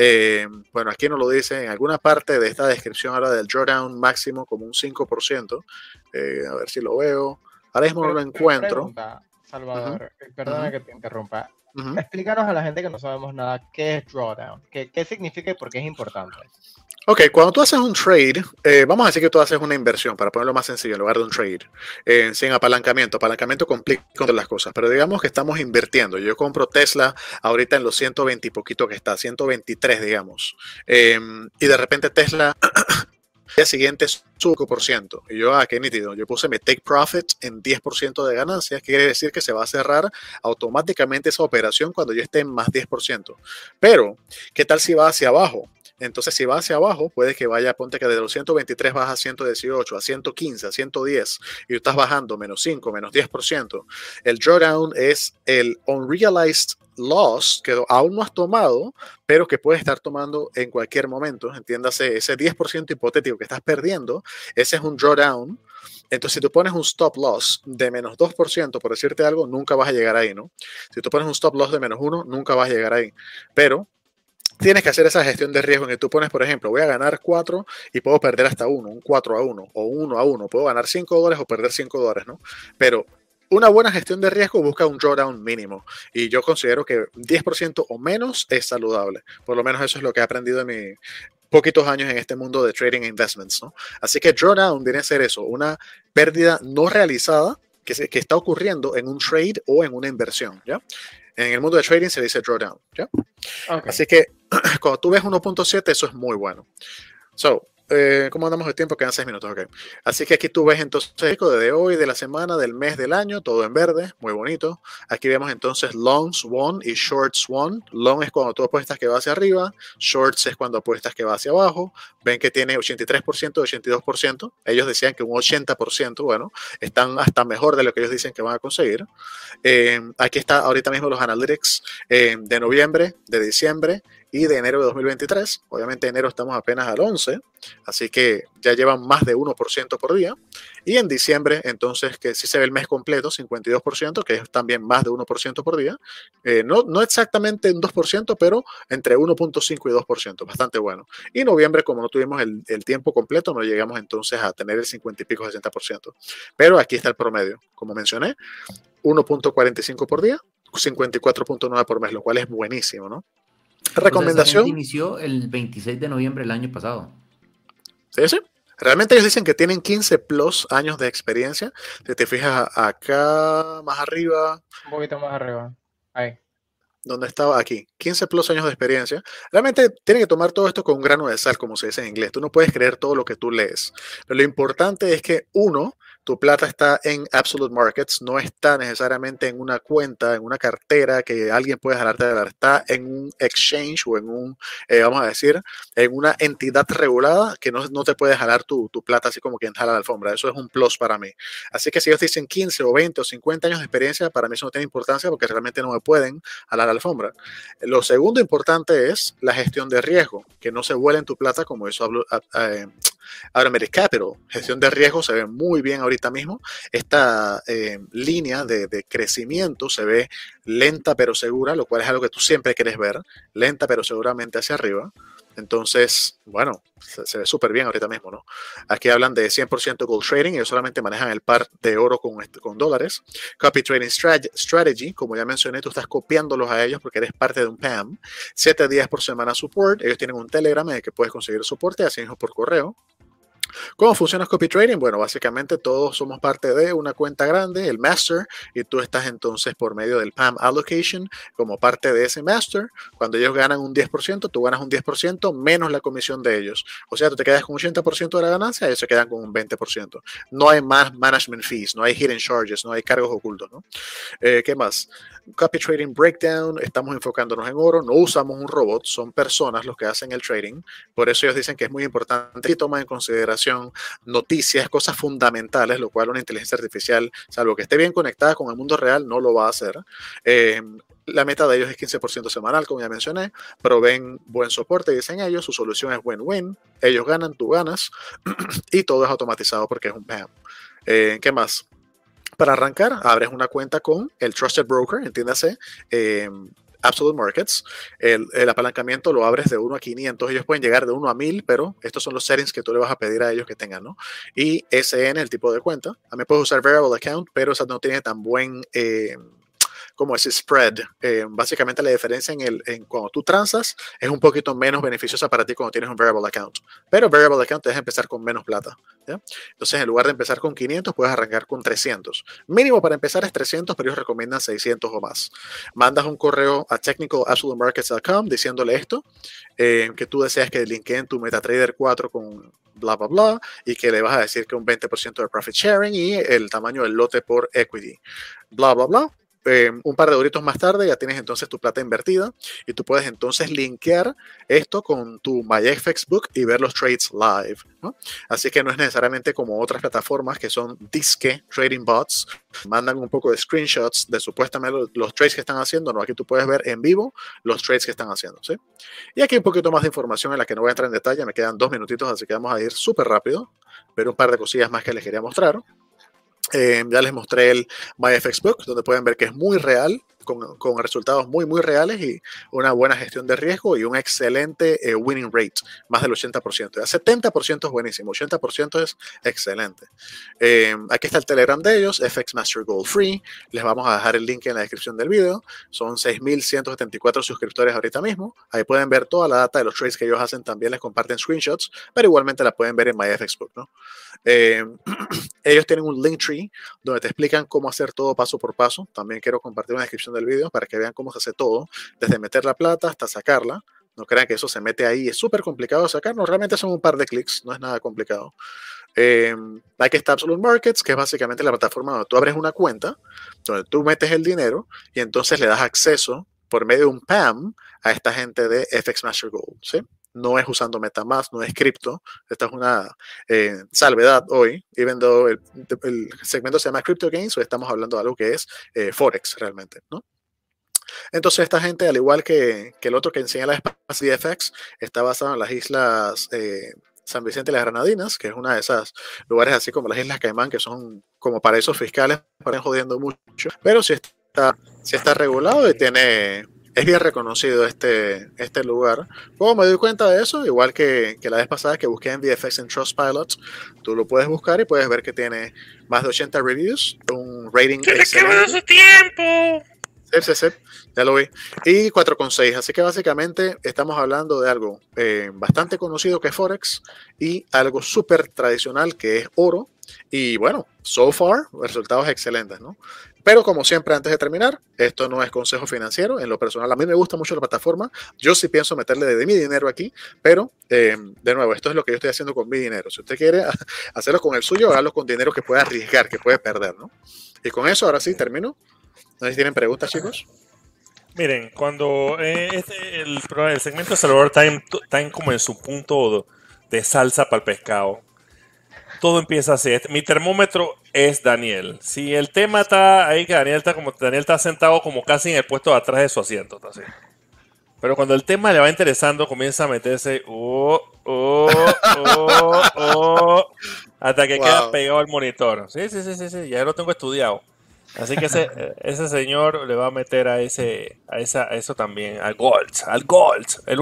eh, bueno, aquí no lo dice, en alguna parte de esta descripción habla del drawdown máximo como un 5%. Eh, a ver si lo veo. Ahora mismo no lo encuentro. Salvador, eh, perdona que te interrumpa. Explícanos a la gente que no sabemos nada qué es drawdown, qué, qué significa y por qué es importante. Ok, cuando tú haces un trade, eh, vamos a decir que tú haces una inversión, para ponerlo más sencillo, en lugar de un trade, eh, sin apalancamiento. Apalancamiento complica las cosas, pero digamos que estamos invirtiendo. Yo compro Tesla ahorita en los 120 y poquito que está, 123, digamos. Em, y de repente Tesla día siguiente es 5%. Y yo, ah, qué nítido. Yo puse mi take profit en 10% de ganancias, que quiere decir que se va a cerrar automáticamente esa operación cuando yo esté en más 10%. Pero, ¿qué tal si va hacia abajo? Entonces, si va hacia abajo, puede que vaya, ponte que de los 123 baja a 118, a 115, a 110, y estás bajando menos 5, menos 10%. El drawdown es el unrealized loss que aún no has tomado, pero que puedes estar tomando en cualquier momento. Entiéndase, ese 10% hipotético que estás perdiendo, ese es un drawdown. Entonces, si tú pones un stop loss de menos 2%, por decirte algo, nunca vas a llegar ahí, ¿no? Si tú pones un stop loss de menos 1, nunca vas a llegar ahí. Pero tienes que hacer esa gestión de riesgo en que tú pones, por ejemplo, voy a ganar 4 y puedo perder hasta 1, un 4 a 1 o 1 a 1. Puedo ganar 5 dólares o perder 5 dólares, ¿no? Pero una buena gestión de riesgo busca un drawdown mínimo y yo considero que 10% o menos es saludable. Por lo menos eso es lo que he aprendido en mis poquitos años en este mundo de trading e investments. ¿no? Así que drawdown viene a ser eso, una pérdida no realizada que, se, que está ocurriendo en un trade o en una inversión. ¿ya? En el mundo de trading se dice drawdown. ¿ya? Así que cuando tú ves 1.7, eso es muy bueno. So, eh, ¿Cómo andamos de tiempo? Quedan seis minutos, ok. Así que aquí tú ves entonces de hoy, de la semana, del mes, del año, todo en verde, muy bonito. Aquí vemos entonces longs one y shorts one. Long es cuando tú apuestas que va hacia arriba, shorts es cuando apuestas que va hacia abajo. Ven que tiene 83%, 82%. Ellos decían que un 80%, bueno, están hasta mejor de lo que ellos dicen que van a conseguir. Eh, aquí está ahorita mismo los analytics eh, de noviembre, de diciembre y de enero de 2023. Obviamente enero estamos apenas al 11, así que ya llevan más de 1% por día. Y en diciembre, entonces, que sí se ve el mes completo, 52%, que es también más de 1% por día. Eh, no, no exactamente un 2%, pero entre 1.5 y 2%, bastante bueno. Y noviembre, como no tuvimos el, el, tiempo completo, no llegamos entonces a tener el 50 y pico, 60%. Pero aquí está el promedio, como mencioné, 1.45 por día, 54.9 por mes, lo cual es buenísimo, ¿no? Recomendación. inició el 26 de noviembre del año pasado. Sí, sí. Realmente ellos dicen que tienen 15 plus años de experiencia. Si te fijas acá, más arriba. Un poquito más arriba. Ahí. Donde estaba aquí. 15 plus años de experiencia. Realmente tienen que tomar todo esto con un grano de sal, como se dice en inglés. Tú no puedes creer todo lo que tú lees. Pero lo importante es que, uno, tu plata está en Absolute Markets, no está necesariamente en una cuenta, en una cartera que alguien puede jalarte de la está en un exchange o en un, eh, vamos a decir, en una entidad regulada que no, no te puede jalar tu, tu, plata así como quien jala la alfombra. Eso es un plus para mí. Así que si ellos dicen 15 o 20 o 50 años de experiencia, para mí eso no tiene importancia porque realmente no me pueden jalar la alfombra. Lo segundo importante es la gestión de riesgo, que no se vuelen tu plata como eso hablo, eh, Ahora, Capital, gestión de riesgo, se ve muy bien ahorita mismo. Esta eh, línea de, de, crecimiento se ve lenta pero segura, lo cual es algo que tú siempre quieres ver, lenta pero seguramente hacia arriba. Entonces, bueno, se, ve súper bien ahorita mismo, ¿no? Aquí hablan de 100% gold trading, ellos solamente manejan el par de oro con, con dólares. Copy trading strategy, como ya mencioné, tú estás copiándolos a ellos porque eres parte de un PAM. Siete días por semana support, ellos tienen un Telegram en el que puedes conseguir soporte, así mismo por correo. ¿Cómo funciona Copy Trading? Bueno, básicamente todos somos parte de una cuenta grande, el master, y tú estás entonces por medio del PAM allocation como parte de ese master. Cuando ellos ganan un 10%, tú ganas un 10% menos la comisión de ellos. O sea, tú te quedas con un 80% de la ganancia, ellos se quedan con un 20%. No hay más management fees, no hay hidden charges, no hay cargos ocultos. Eh, ¿Qué más? Copy Trading Breakdown, estamos enfocándonos en oro, no usamos un robot, son personas los que hacen el trading. Por eso ellos dicen que es muy importante y toman en consideración noticias, cosas fundamentales, lo cual una inteligencia artificial, salvo que esté bien conectada con el mundo real, no lo va a hacer. Eh, la meta de ellos es 15% semanal, como ya mencioné. Proveen buen soporte, dicen ellos. Su solución es win-win. Ellos ganan, tú ganas. y todo es automatizado porque es un PAM. Eh, ¿Qué más? Para arrancar, abres una cuenta con el Trusted Broker, entiéndase. Eh, Absolute Markets. El, apalancamiento lo abres de 1 a 500. Ellos pueden llegar de 1 a 1000, pero estos son los settings que tú le vas a pedir a ellos que tengan, ¿no? Y SN, el tipo de cuenta. También puedes usar Variable Account, pero esa no tiene tan buen. Eh, como ese spread. Eh, básicamente la diferencia en, el, en cuando tú transas es un poquito menos beneficiosa para ti cuando tienes un variable account. Pero variable account te deja empezar con menos plata. Entonces, en lugar de empezar con 500, puedes arrancar con 300. Mínimo para empezar es 300, pero ellos recomiendan 600 o más. Mandas un correo a technicalabsolutemarkets.com diciéndole esto, eh, que tú deseas que linkeen tu MetaTrader 4 con bla, bla, bla, y que le vas a decir que un 20% de profit sharing y el tamaño del lote por equity. Bla, bla, bla eh, un par de horitos más tarde ya tienes entonces tu plata invertida y tú puedes entonces linkear esto con tu MyFX Book y ver los trades live. Así que no es necesariamente como otras plataformas que son disque trading bots, mandan un poco de screenshots de supuestamente los, los, trades que están haciendo. No, aquí tú puedes ver en vivo los trades que están haciendo. ¿sí? Y aquí un poquito más de información en la que no voy a entrar en detalle, me quedan dos minutitos, así que vamos a ir súper rápido, ver un par de cosillas más que les quería mostrar. Eh, ya les mostré el MyFXBook, donde pueden ver que es muy real, con, resultados muy, muy reales y una buena gestión de riesgo y un excelente eh, winning rate, más del 80%. Ya 70% es buenísimo, 80% es excelente. Eh, aquí está el Telegram de ellos, FX Master Gold Free. Les vamos a dejar el link en la descripción del video. Son 6.174 suscriptores ahorita mismo. Ahí pueden ver toda la data de los trades que ellos hacen. También les comparten screenshots, pero igualmente la pueden ver en MyFXBook. ¿no? Eh, ellos tienen un link tree donde te explican cómo hacer todo paso por paso. También quiero compartir una descripción del video para que vean cómo se hace todo, desde meter la plata hasta sacarla. No crean que eso se mete ahí, es súper complicado sacar. No, realmente son un par de clics, no es nada complicado. Eh, aquí está Absolute Markets, que es básicamente la plataforma donde tú abres una cuenta, donde tú metes el dinero y entonces le das acceso por medio de un PAM a esta gente de FX Master Gold. ¿sí? No es usando MetaMask, no es cripto. Esta es una eh, salvedad hoy, y though el, el, segmento se llama Crypto Gains, hoy estamos hablando de algo que es eh, Forex realmente, ¿no? Entonces esta gente, al igual que, que el otro que enseña la VFX, está basado en las islas eh, San Vicente y las Granadinas, que es una de esas lugares así como las Islas Caimán, que son como paraísos fiscales, paran jodiendo mucho, pero si está, si está regulado y tiene es bien reconocido este, este lugar. ¿Cómo me doy cuenta de eso? Igual que, que, la vez pasada que busqué en VFX en Trustpilot, tú lo puedes buscar y puedes ver que tiene más de 80 reviews, un rating excelente. su tiempo! Sí, sí, sí, ya lo vi. Y 4,6. Así que básicamente estamos hablando de algo eh, bastante conocido que es Forex y algo súper tradicional que es oro. Y bueno, so far, resultados excelentes, ¿no? Pero como siempre, antes de terminar, esto no es consejo financiero. En lo personal, a mí me gusta mucho la plataforma. Yo sí pienso meterle de mi dinero aquí, pero eh, de nuevo, esto es lo que yo estoy haciendo con mi dinero. Si usted quiere hacerlo con el suyo, hágalo con dinero que puede arriesgar, que puede perder, ¿no? Y con eso, ahora sí, termino. No sé si tienen preguntas, chicos. Miren, cuando eh, este, el, el, segmento de Salvador Time está como en su punto de salsa para el pescado todo empieza así. Este, mi termómetro es Daniel. Si el tema está ahí, que Daniel está como Daniel está sentado como casi en el puesto de atrás de su asiento. así. Pero cuando el tema le va interesando, comienza a meterse oh, oh, oh, oh, hasta que queda pegado al monitor. Sí, sí, sí, sí, sí, ya lo tengo estudiado. Así que ese, ese señor le va a meter a ese, a esa, a eso también, al Gold, al Gold. El,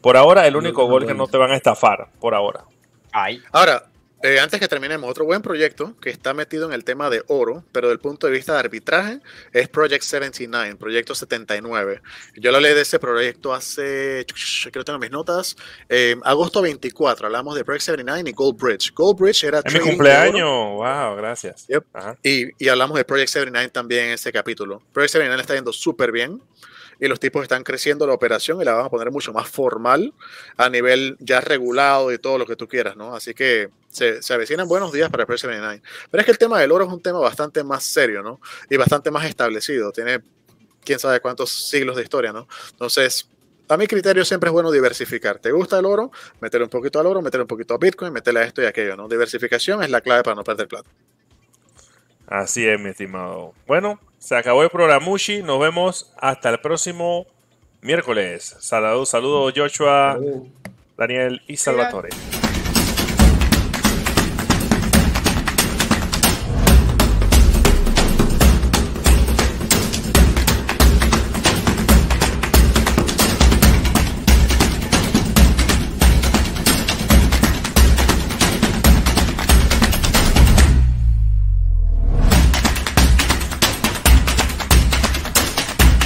por ahora, el único gol que no te van a estafar, por ahora. Ay. Ahora, eh, antes que terminemos, otro buen proyecto que está metido en el tema de oro, pero del punto de vista de arbitraje, es Project 79, Proyecto 79. Yo lo leí de ese proyecto hace, creo que tengo mis notas, eh, agosto 24, hablamos de Project 79 y Gold Bridge. Gold Bridge era... Es mi cumpleaños, wow, gracias. Y, y, hablamos de Project 79 también en ese capítulo. Project 79 está yendo súper bien y los tipos están creciendo la operación y la van a poner mucho más formal a nivel ya regulado y todo lo que tú quieras, ¿no? Así que se, se avecinan buenos días para Press 79. Pero es que el tema del oro es un tema bastante más serio, ¿no? Y bastante más establecido. Tiene quién sabe cuántos siglos de historia, ¿no? Entonces, a mi criterio siempre es bueno diversificar. ¿Te gusta el oro? Meterle un poquito al oro, meterle un poquito a Bitcoin, meterle a esto y aquello, ¿no? Diversificación es la clave para no perder plata. Así es, mi estimado. Bueno, se acabó el programushi. Nos vemos hasta el próximo miércoles. Saludos, saludos Joshua, Daniel y Salvatore.